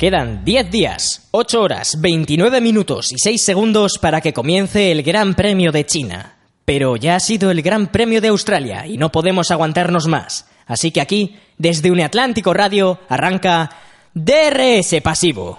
Quedan 10 días, 8 horas, 29 minutos y 6 segundos para que comience el Gran Premio de China. Pero ya ha sido el Gran Premio de Australia y no podemos aguantarnos más. Así que aquí, desde Uniatlántico Radio, arranca DRS Pasivo.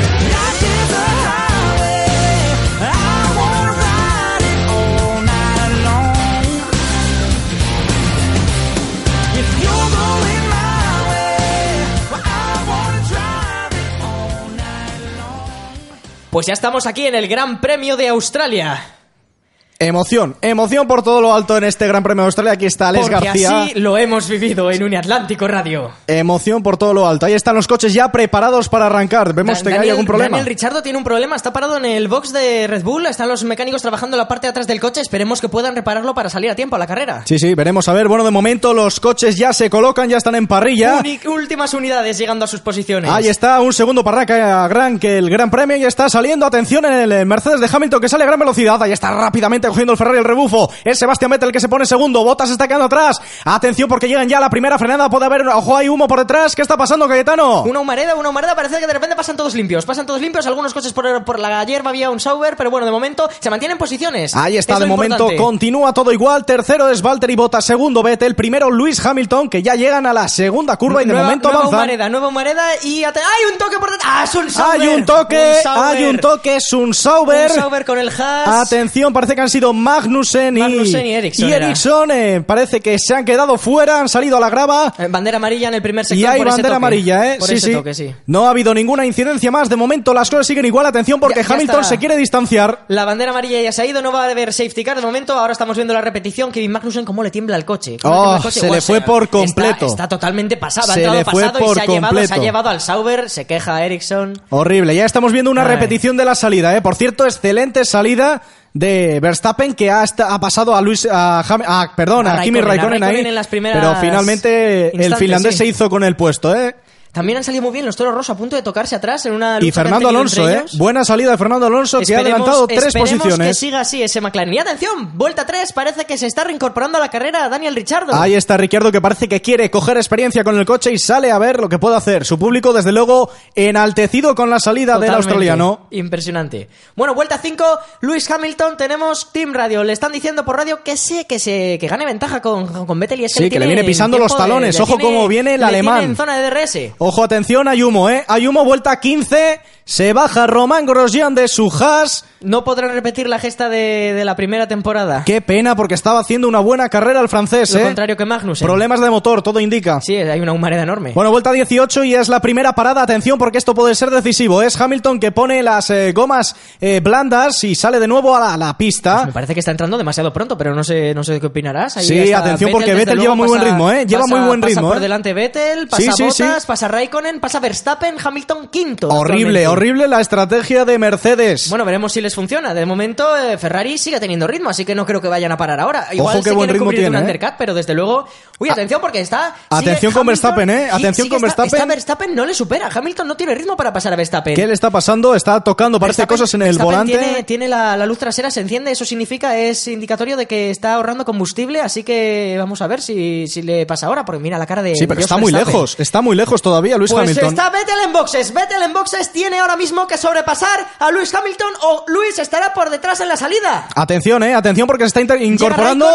Pues ya estamos aquí en el Gran Premio de Australia. Emoción, emoción por todo lo alto en este Gran Premio de Australia. Aquí está Alex Porque García. así lo hemos vivido en Uniatlántico Radio. Emoción por todo lo alto. Ahí están los coches ya preparados para arrancar. Vemos que hay algún problema. Daniel Richardo tiene un problema, está parado en el box de Red Bull, están los mecánicos trabajando la parte de atrás del coche, esperemos que puedan repararlo para salir a tiempo a la carrera. Sí, sí, veremos a ver. Bueno, de momento los coches ya se colocan, ya están en parrilla. Últimas unidades llegando a sus posiciones. Ahí está, un segundo para Gran, que el Gran Premio ya está saliendo. Atención en el Mercedes de Hamilton que sale a gran velocidad. Ahí está rápidamente cogiendo el Ferrari el rebufo. Es Sebastián Vettel que se pone segundo. Botas está quedando atrás. Atención porque llegan ya a la primera frenada. Puede haber, ojo, hay humo por detrás. ¿Qué está pasando, Cayetano? Una humareda, una humareda, parece que de repente pasan todos limpios. Pasan todos limpios, algunos coches por, por la hierba había un Sauber, pero bueno, de momento se mantienen posiciones. Ahí está, Es de momento importante. continúa todo igual. Tercero es Valtteri Bottas, segundo Vettel, primero Luis Hamilton, que ya llegan a la segunda curva y de Nueva- momento nueva avanzan. humareda, nueva humareda y... ¡Hay un toque por detrás! ¡Ah, es un Sauber! Hay un toque, Un hay un toque, es un Sauber. Un Sauber con el Haas. Atención, parece que han sido Magnussen y, Magnussen y Ericsson era. Ericsson, eh, parece que se han quedado fuera, han salido a la grava. Eh, Bandera amarilla en el primer sector Y hay por ese bandera toque. amarilla, ¿eh? Por sí, ese sí. toque, sí. No ha habido ninguna incidencia más. De momento las cosas siguen igual. Atención porque Ya- ya Hamilton está. se quiere distanciar. La bandera amarilla ya se ha ido, no va a haber safety car de momento. Ahora estamos viendo la repetición. Kevin Magnussen, cómo le tiembla el coche. Oh, el coche. se le fue por completo. Está, está totalmente pasado. Ha Se entrado le fue pasado y por se ha, llevado, se ha llevado al Sauber. Se queja Ericsson. Horrible. Ya estamos viendo una Ay. repetición de la salida, ¿eh? Por cierto, excelente salida de Verstappen que ha, ha pasado a Luis a, a- perdón, a, A Kimi Raikkonen, ahí. en las primeras pero finalmente el finlandés sí. se hizo con el puesto, ¿eh? También han salido muy bien los toros rojos a punto de tocarse atrás en una lucha Y Fernando Alonso, ¿eh? Buena salida de Fernando Alonso que ha adelantado tres esperemos que posiciones. siga así ese McLaren. Y atención, vuelta 3, parece que se está reincorporando a la carrera Daniel Richardo. Ahí está Ricciardo que parece que quiere coger experiencia con el coche y sale a ver lo que puede hacer. Su público, desde luego, enaltecido con la salida del australiano. Impresionante. Bueno, vuelta 5, Luis Hamilton, tenemos Team Radio. Le están diciendo por radio que sé que se que gane ventaja con, con Vettel y es que Sí, le que le tiene viene pisando los de- talones. le Ojo tiene- cómo viene el le alemán. en zona de DRS. Ojo, atención, Ayumo, ¿eh? Ayumo, vuelta 15. Se baja Román Grosjean de su Haas. No podrán repetir la gesta de, de la primera temporada. Qué pena porque estaba haciendo una buena carrera el francés, Lo ¿eh? contrario que Magnussen. Problemas de motor, todo indica. Sí, hay una humareda enorme. Bueno, vuelta 18 y es la primera parada. Atención porque esto puede ser decisivo. Es Hamilton que pone las eh, gomas eh, blandas y sale de nuevo a la, a la pista. Pues Me parece que está entrando demasiado pronto, pero no sé, no sé qué opinarás. Ahí Sí, atención, porque Vettel lleva muy buen ritmo, ¿eh? Lleva pasa- muy buen pasa ritmo, por ¿eh? delante Vettel, pasa Sí, sí, Bottas, sí. pasa Raikkonen, pasa Verstappen, Hamilton quinto. Horrible, horrible la estrategia de Mercedes. Bueno, veremos si les funciona. De momento, eh, Ferrari sigue teniendo ritmo, así que no creo que vayan a parar ahora. Igual Ojo, qué se buen quieren ritmo cubrir de un tiene, ¿eh? undercut, pero desde luego... Uy, atención, porque está... sigue Atención con Hamilton- Verstappen, ¿eh? sí, Atención sigue con está- Verstappen. está Verstappen no le supera. Hamilton no tiene ritmo para pasar a Verstappen. ¿Qué le está pasando? Está tocando, parece Verstappen- cosas en el Verstappen volante. Tiene, tiene la, la luz trasera, se enciende, eso significa, es indicatorio de que está ahorrando combustible, así que vamos a ver si, si le pasa ahora, porque mira la cara de. Sí, pero está muy Verstappen. lejos, está muy lejos todavía Luis Pues Hamilton. está Vettel en boxes. Vettel en boxes tiene ahora mismo que sobrepasar a Lewis Hamilton o Lewis estará por detrás en la salida. Atención, eh, atención porque se está incorporando.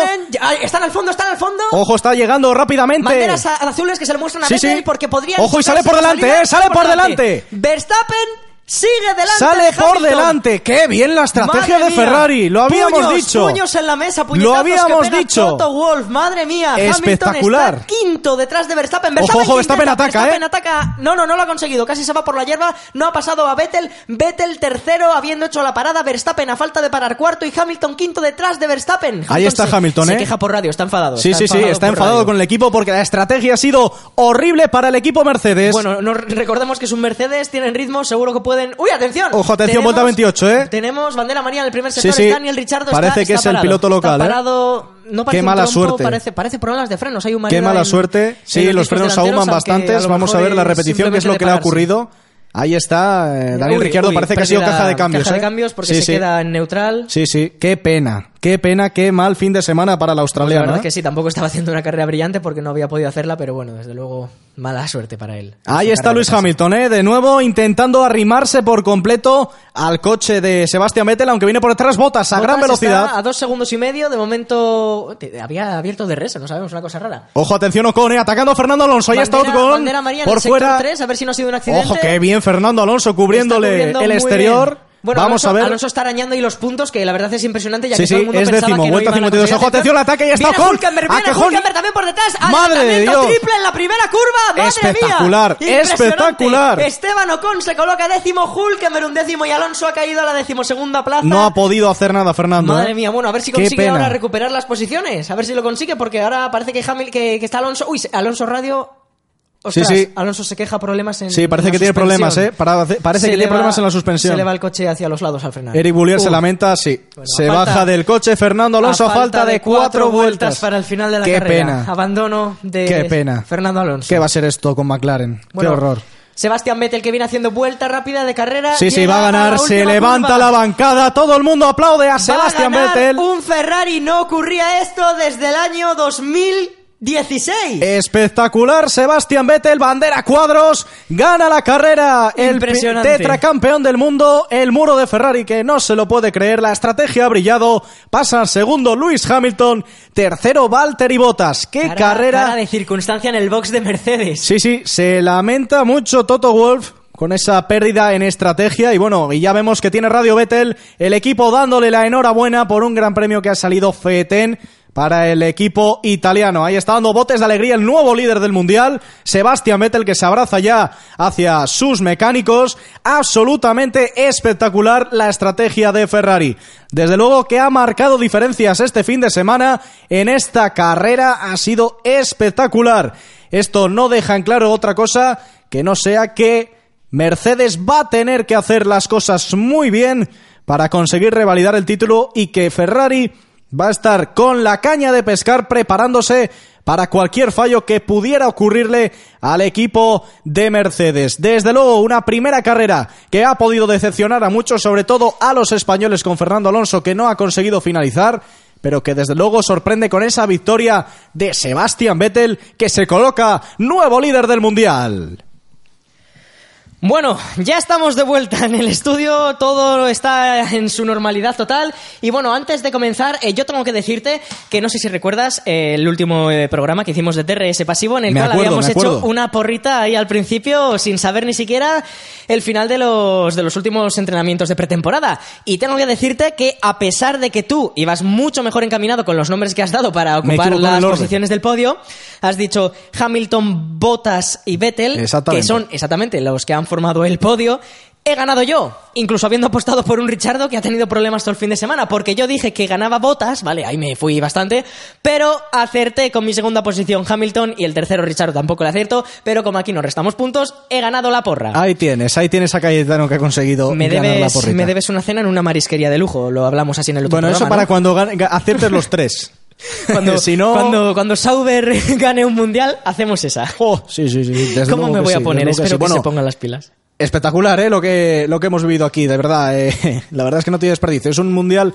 Están al fondo, están al fondo. Ojo, está llegando rápidamente. Banderas azules que se le muestran a Sí, Vettel sí. porque podría. Ojo, y sale por delante, eh, sale por delante. Verstappen sigue delante. Sale de por delante. Qué bien la estrategia Madre de mía. Ferrari. Lo habíamos Puños, dicho. Puños en la mesa, Lo habíamos que dicho. Toto Wolff, madre mía. Espectacular. Hamilton está quinto detrás de Verstappen. Ojo, Verstappen, ojo, Verstappen ataca, Verstappen ¿eh? ataca. No, no, no lo ha conseguido. Casi se va por la hierba. No ha pasado a Vettel. Vettel tercero, habiendo hecho la parada. Verstappen a falta de parar cuarto y Hamilton quinto detrás de Verstappen. Ahí está se- Hamilton, Se ¿eh? queja por radio, está enfadado. Sí, sí, sí, está enfadado radio. con el equipo porque la estrategia ha sido horrible para el equipo Mercedes. Bueno, no, recordemos que es un Mercedes, tienen ritmo, seguro que pueden. ¡Uy, atención! Ojo, atención, vuelta 28, ¿eh? Tenemos bandera amarilla en el primer sector. Sí, sí. Daniel Richardo Parece está, que está es el parado. piloto local, Está ¿eh? parado. No parece Qué un mala trompo, suerte. Parece, parece problemas de frenos. Hay Qué humareda mala en- suerte. Sí, los frenos discos ahuman bastantes. lo Vamos a ver la repetición, qué es lo que le ha de ocurrido. Ahí está, eh, Daniel Uy, Ricciardo, uy, parece que ha sido la caja de cambios. Caja de ¿eh? cambios porque Sí, se sí. queda en neutral. Sí, sí, qué pena, qué pena, qué mal fin de semana para la La australiana. verdad ¿eh? es que sí, tampoco estaba haciendo una carrera brillante porque no había podido hacerla, pero bueno, desde luego, mala suerte para él. Ahí está Luis. Hamilton, ¿eh? de nuevo intentando arrimarse por completo al coche de Sebastián Vettel, aunque viene por detrás botas a gran está velocidad. A dos segundos y medio, de momento había abierto de res, no sabemos, una cosa rara. Ojo, atención Ocon, ¿eh? atacando a Fernando Alonso. Ahí está Ocon por fuera. 3, a ver si no ha sido un accidente. Ojo, qué bien Fernando Alonso cubriéndole el exterior. bien. Bueno, Vamos Alonso, a ver. Alonso está arañando ahí los puntos, que la verdad es impresionante, ya Sí, que todo sí, el mundo es pensaba décimo, que no vuelta a 52. conseguir Ojo, atención, el ataque, ya está. Hülkenberg, Ah, viene que Hülkenberg- Hülkenberg también por detrás. Madre de Dios. triple en la primera curva, madre Espectacular, mía. Espectacular. Esteban Ocon se coloca décimo, Hulkenberg un décimo y Alonso ha caído a la decimosegunda plaza. No ha podido hacer nada Fernando. Madre ¿eh? mía, bueno, a ver si consigue ahora recuperar las posiciones. A ver si lo consigue, porque ahora parece que, Hamil, que, que está Alonso. Uy, Alonso Radio. Ostras, Sí, sí. Alonso se queja problemas en. Sí, parece en la que tiene suspensión. problemas, ¿eh? Para- parece Se que tiene va- problemas en la suspensión. Se le va el coche hacia los lados al frenar. Eric Boulier se lamenta, sí. Bueno, se falta- baja del coche Fernando Alonso a falta, de cuatro vueltas. para el final de la Qué carrera. pena. Abandono de Qué pena. Fernando Alonso. ¿Qué va a ser esto con McLaren? Bueno, Qué horror. Sebastián Vettel que viene haciendo vuelta rápida de carrera. Sí, sí, va a ganar, se levanta curva. la bancada, todo el mundo aplaude a Sebastián Vettel. Un Ferrari no ocurría esto desde el año 2016. Espectacular, Sebastián Vettel, bandera cuadros, gana la carrera, el tetracampeón del mundo, el muro de Ferrari que no se lo puede creer, la estrategia ha brillado, pasa segundo Luis Hamilton, tercero Valtteri Bottas, qué Cara- carrera. cara de circunstancia en el box de Mercedes. Sí, sí, se lamenta mucho Toto Wolf con esa pérdida en estrategia y bueno, y ya vemos que tiene Radio Vettel, el equipo dándole la enhorabuena por un gran premio que ha salido fetén para el equipo italiano. Ahí está dando botes de alegría el nuevo líder del mundial, Sebastián Vettel, que se abraza ya hacia sus mecánicos. Absolutamente espectacular la estrategia de Ferrari. Desde luego que ha marcado diferencias este fin de semana en esta carrera. Ha sido espectacular. Esto no deja en claro otra cosa que no sea que Mercedes va a tener que hacer las cosas muy bien para conseguir revalidar el título y que Ferrari va a estar con la caña de pescar preparándose para cualquier fallo que pudiera ocurrirle al equipo de Mercedes. Desde luego, una primera carrera que ha podido decepcionar a muchos, sobre todo a los españoles con Fernando Alonso, que no ha conseguido finalizar, pero que desde luego sorprende con esa victoria de Sebastián Vettel, que se coloca nuevo líder del Mundial. Bueno, ya estamos de vuelta en el estudio, todo está en su normalidad total. Y bueno, antes de comenzar, eh, yo tengo que decirte que no sé si recuerdas eh, el último eh, programa que hicimos de TRS Pasivo, en el Me cual acuerdo, habíamos hecho una porrita ahí al principio sin saber ni siquiera el final de los, de los últimos entrenamientos de pretemporada. Y tengo que decirte que a pesar de que tú ibas mucho mejor encaminado con los nombres que has dado para ocupar las posiciones del podio, has dicho Hamilton, Bottas y Vettel, que son exactamente los que han formado el podio. He ganado yo, incluso habiendo apostado por un Richardo que ha tenido problemas todo el fin de semana, porque yo dije que ganaba botas, vale, ahí me fui bastante, pero acerté con mi segunda posición Hamilton y el tercero Richardo tampoco le acierto, pero como aquí nos restamos puntos, he ganado la porra. Ahí tienes, ahí tienes a Cayetano que ha conseguido me, ganar la debes, porrita. me debes una cena en una marisquería de lujo, lo hablamos así en el otro Bueno, eso para ¿no? cuando aciertes los tres. Cuando, si no... cuando, cuando Sauber gane un mundial, hacemos esa. Oh, sí, sí, sí. ¿Cómo me voy a poner? que Espero que se pongan las pilas. Espectacular, ¿eh? Lo que, lo que hemos vivido aquí, de verdad. eh. La verdad es que no tiene desperdicio. Es un mundial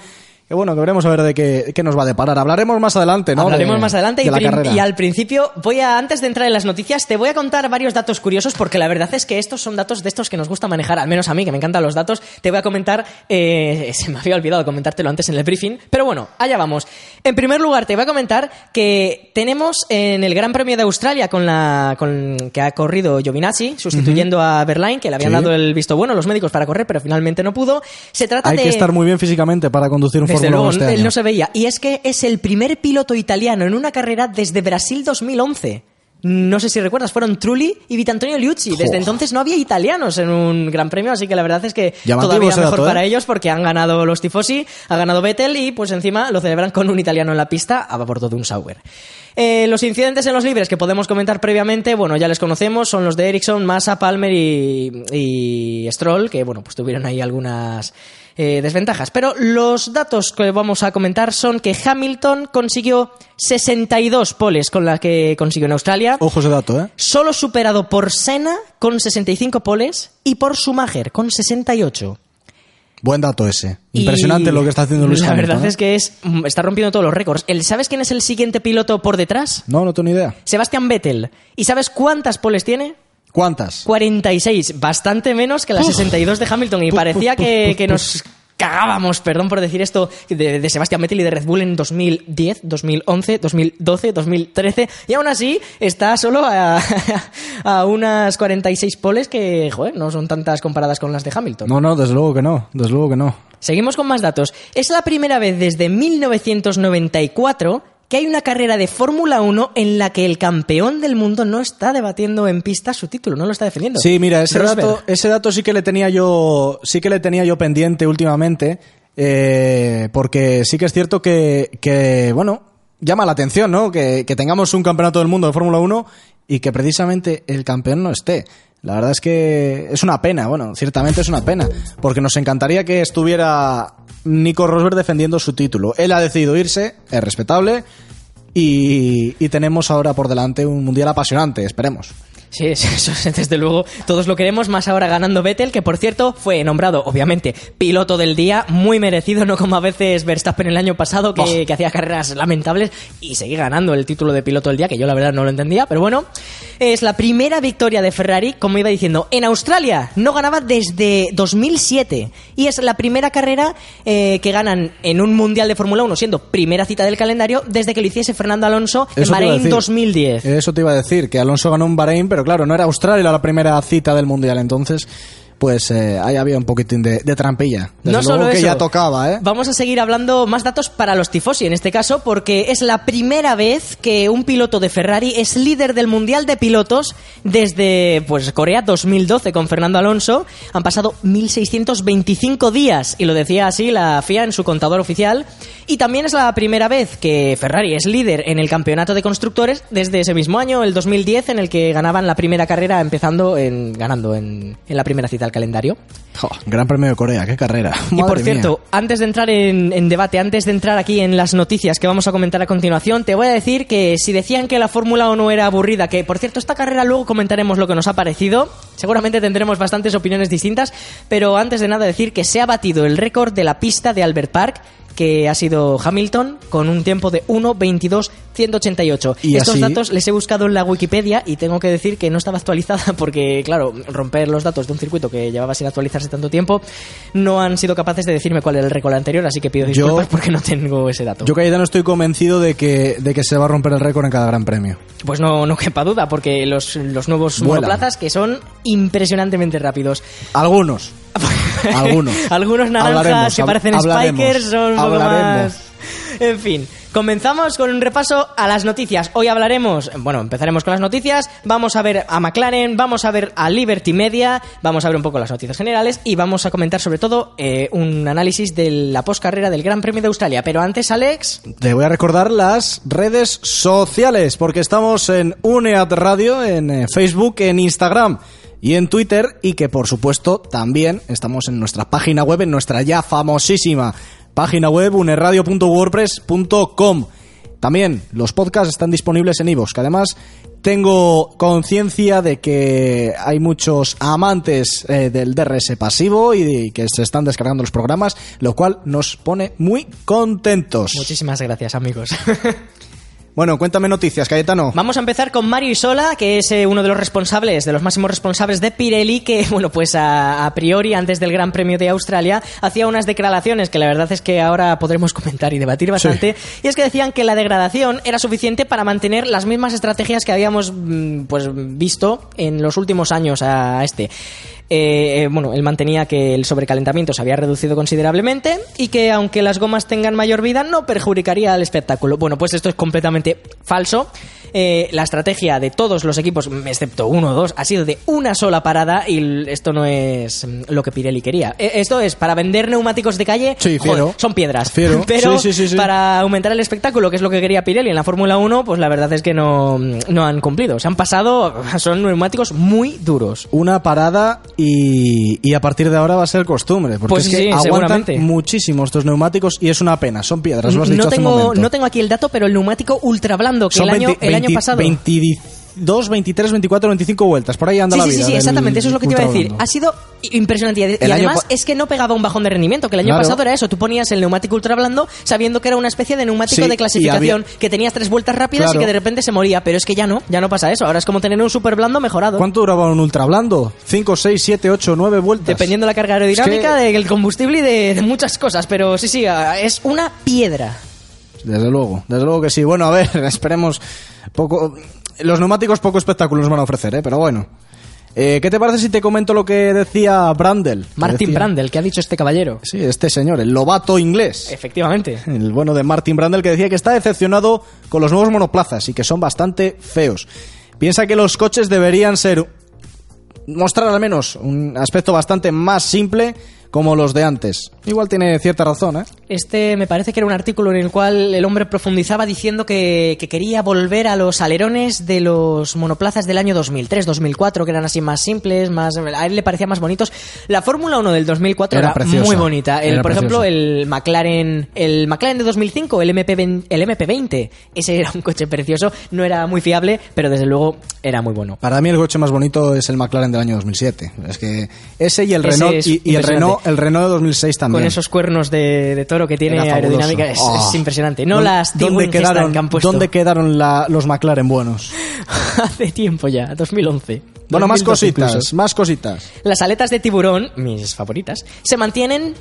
que, bueno, que veremos a ver de qué, qué nos va a deparar. Hablaremos más adelante, ¿no? Hablaremos De- más adelante de y, al principio voy a, antes de entrar en las noticias, te voy a contar varios datos curiosos porque la verdad es que estos son datos de estos que nos gusta manejar, al menos a mí que me encantan los datos. Te voy a comentar, eh, se me había olvidado comentártelo antes en el briefing, pero bueno, allá vamos. En primer lugar, te voy a comentar que tenemos en el Gran Premio de Australia con la con, que ha corrido Giovinazzi sustituyendo a Berlain, que le habían Sí. dado el visto bueno los médicos para correr, pero finalmente no pudo. Se trata Hay de que estar muy bien físicamente para conducir un desde Fórmula luego, 1 este él año. no se veía. Y es que es el primer piloto italiano en una carrera desde Brasil 2011. No sé si recuerdas, fueron Trulli y Vitantonio Liucci. Desde entonces no había italianos en un gran premio, así que la verdad es que Llamativo todavía mejor dato, ¿eh? para ellos porque han ganado los tifosi, ha ganado Vettel y pues encima lo celebran con un italiano en la pista a bordo de un Sauber. Eh, los incidentes en los libres que podemos comentar previamente, bueno, ya les conocemos, son los de Ericsson, Massa, Palmer y, y Stroll, que bueno, pues tuvieron ahí algunas eh, desventajas. Pero los datos que vamos a comentar son que Hamilton consiguió 62 poles con la que consiguió en Australia, Ojo ese dato, ¿eh? solo superado por Senna con 65 poles y por Schumacher con 68. Buen dato ese. Y Impresionante lo que está haciendo Luis La verdad ¿eh? es que es, mm, está rompiendo todos los récords. El- ¿Sabes quién es el siguiente piloto por detrás? No, no tengo ni idea. Sebastian Vettel. ¿Y sabes cuántas poles tiene? ¿Cuántas? 46, bastante menos que las 62 de Hamilton. Y parecía que, que nos cagábamos, perdón por decir esto, de, de Sebastian Vettel y de Red Bull en 2010, 2011, 2012, 2013. Y aún así está solo a, a unas 46 poles que, joder, no son tantas comparadas con las de Hamilton. No, no, desde luego que no. Desde luego que no. Seguimos con más datos. Es la primera vez desde 1994 que hay una carrera de Fórmula 1 en la que el campeón del mundo no está debatiendo en pista su título, no lo está defendiendo. Sí, mira, ese dato, ese dato sí que le tenía yo, sí que le tenía yo pendiente últimamente, eh, porque sí que es cierto que, que, bueno, llama la atención, ¿no? Que, tengamos un campeonato del mundo de Fórmula 1 y que precisamente el campeón no esté. La verdad es que es una pena, bueno, ciertamente es una pena, porque nos encantaría que estuviera Nico Rosberg defendiendo su título. Él ha decidido irse, es respetable, y tenemos ahora por delante un mundial apasionante, esperemos. Sí, eso, eso, desde luego todos lo queremos, más ahora ganando Vettel, que por cierto fue nombrado, obviamente, piloto del día, muy merecido, no como a veces Verstappen el año pasado, que, que hacía carreras lamentables y sigue ganando el título de piloto del día, que yo la verdad no lo entendía, pero bueno, es la primera victoria de Ferrari, como iba diciendo, en Australia, no ganaba desde 2007, y es la primera carrera eh, que ganan en un Mundial de Fórmula 1, siendo primera cita del calendario, desde que lo hiciese Fernando Alonso en Bahrein decir. 2010. Eso te iba a decir, que Alonso ganó en Bahrein, pero claro, no era Australia la primera cita del Mundial, entonces, pues eh, ahí había un poquitín de, de trampilla. Desde no luego solo que eso, ya tocaba, ¿eh? Vamos a seguir hablando más datos para los tifosi en este caso, porque es la primera vez que un piloto de Ferrari es líder del Mundial de Pilotos desde pues Corea 2012 con Fernando Alonso. Han pasado 1.625 días, y lo decía así la FIA en su contador oficial. Y también es la primera vez que Ferrari es líder en el campeonato de constructores desde ese mismo año, el 2010, en el que ganaban la primera carrera empezando en, ganando en, en la primera cita al calendario. Jo, Gran Premio de Corea, qué carrera. Y por mía. cierto, antes de entrar en, en debate, antes de entrar aquí en las noticias que vamos a comentar a continuación, te voy a decir que si decían que la Fórmula 1 era aburrida, que por cierto, esta carrera luego comentaremos lo que nos ha parecido, seguramente tendremos bastantes opiniones distintas, pero antes de nada decir que se ha batido el récord de la pista de Albert Park, que ha sido Hamilton con un tiempo de 1.22.188. Y Estos así- datos les he buscado en la Wikipedia y tengo que decir que no estaba actualizada porque, claro, romper los datos de un circuito que llevaba sin actualizarse tanto tiempo no han sido capaces de decirme cuál era el récord anterior, así que pido Yo- disculpas porque no tengo ese dato. Yo, Cayetano, estoy convencido de que, de que se va a romper el récord en cada gran premio. Pues no, no quepa duda, porque los, los nuevos Vuelan. monoplazas que son impresionantemente rápidos. Algunos. Algunos. Algunos naranjas Hablaremos, que parecen spikers son un poco más... En fin, comenzamos con un repaso a las noticias. Hoy hablaremos, bueno, empezaremos con las noticias, vamos a ver a McLaren, vamos a ver a Liberty Media, vamos a ver un poco las noticias generales y vamos a comentar sobre todo eh, un análisis de la postcarrera del Gran Premio de Australia. Pero antes, Alex, Te voy a recordar las redes sociales, porque estamos en UNEAD Radio, en eh, Facebook, en Instagram y en Twitter, y que por supuesto también estamos en nuestra página web, en nuestra ya famosísima página web, uneradio.wordpress.com. También los podcasts están disponibles en iVoox, que además tengo conciencia de que hay muchos amantes eh, del DRS pasivo y de- que se están descargando los programas, lo cual nos pone muy contentos. muchísimas gracias amigos. Bueno, cuéntame noticias, Cayetano. Vamos a empezar con Mario Isola, que es eh, uno de los responsables, de los máximos responsables de Pirelli, que, bueno, pues a, a priori, antes del Gran Premio de Australia, hacía unas declaraciones que la verdad es que ahora podremos comentar y debatir bastante. Y es que decían que la degradación era suficiente para mantener las mismas estrategias que habíamos mm, pues visto en los últimos años a este. Eh, eh, bueno, él mantenía que el sobrecalentamiento se había reducido considerablemente y que aunque las gomas tengan mayor vida no perjudicaría al espectáculo. Bueno, pues esto es completamente falso. Eh, la estrategia de todos los equipos, excepto uno o dos, ha sido de una sola parada y esto no es mm, lo que Pirelli quería. Eh, Esto es para vender neumáticos de calle, Sí, joder, fiero. son piedras. Fiero. Pero Sí, sí, para aumentar el espectáculo, que es lo que quería Pirelli en la Fórmula 1, pues la verdad es que no, no han cumplido. Se han pasado, son neumáticos muy duros. Una parada y, y a partir de ahora va a ser costumbre. Porque Pues es que aguantan muchísimo estos neumáticos y es una pena. Son piedras, lo has dicho no, hace un tengo, momento. no tengo aquí el dato, pero el neumático ultra blando que Son el, año, 20 el año 20 pasado. 22, 23, 24, 25 vueltas. Por ahí anda Sí, la sí, vida. sí, sí, del exactamente, eso es lo que te iba a decir. Ha sido impresionante. Y, y año además es que no pegaba un bajón de rendimiento, que el año Claro. pasado era eso. Tú ponías el neumático ultra blando sabiendo que era una especie de neumático Sí, de clasificación, había- que tenías tres vueltas rápidas Claro. y que de repente se moría. Pero es que ya no, ya no pasa eso. Ahora es como tener un super blando mejorado. ¿Cuánto duraba un ultra blando? 5, 6, 7, 8, 9 vueltas. Dependiendo de la carga aerodinámica, Es que- del combustible y de, de muchas cosas. Pero sí, sí, es una piedra. Desde luego, desde luego que sí. Bueno, a ver, esperemos poco. Los neumáticos poco espectáculo nos van a ofrecer, ¿eh? Pero bueno. Eh, ¿Qué te parece si te comento lo que decía Brandel? Martin decía- Brandel, ¿qué ha dicho este caballero? Sí, este señor, el lobato inglés. Efectivamente. El bueno de Martin Brandel que decía que está decepcionado con los nuevos monoplazas y que son bastante feos. Piensa que los coches deberían ser mostrar al menos un aspecto bastante más simple como los de antes. Igual tiene cierta razón, ¿eh? Este me parece que era un artículo en el cual el hombre profundizaba diciendo que, que quería volver a los alerones de los monoplazas del año 2003, 2004, que eran así más simples, más a él le parecía más bonitos. La Fórmula 1 del 2004 Era era, preciosa. muy bonita. El, por ejemplo, el McLaren, el McLaren de 2005, el MP20, el MP20, ese era un coche precioso, no era muy fiable, pero desde luego era muy bueno. Para mí el coche más bonito es el McLaren del año 2007. Es que ese y el Ese Renault es y, y el impresionante. Renault, el Renault de 2006 también. Con esos cuernos de, de toro que tiene aerodinámica, es, Oh. es impresionante. No ¿Dónde- las ¿Dónde T1 Gestar quedaron, que han puesto. ¿dónde quedaron la- los McLaren buenos? Hace tiempo ya, 2011. Bueno, más 2012 cositas, incluso. más cositas. Las aletas de tiburón, mis favoritas, se mantienen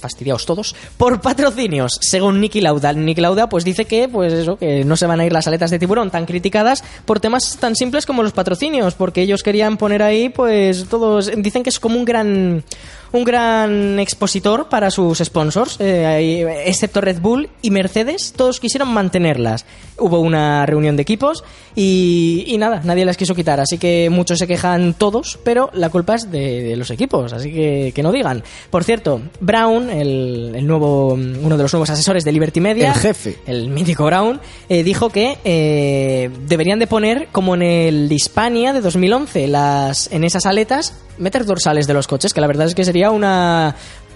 fastidiados todos por patrocinios según Nicky Lauda Nicky Lauda pues dice que pues eso que no se van a ir las aletas de tiburón tan criticadas por temas tan simples como los patrocinios porque ellos querían poner ahí pues todos dicen que es como un gran un gran expositor para sus sponsors eh, excepto Red Bull y Mercedes todos quisieron mantenerlas hubo una reunión de equipos y, y nada nadie las quiso quitar así que muchos se quejan todos pero la culpa es de, de los equipos así que que no digan por cierto Brown el, el nuevo uno de los nuevos asesores de Liberty Media El jefe. el mítico Brown, eh, dijo que eh, deberían de poner, como en el Hispania de 2011, las, en esas aletas, meter dorsales de los coches, que la verdad es que sería una,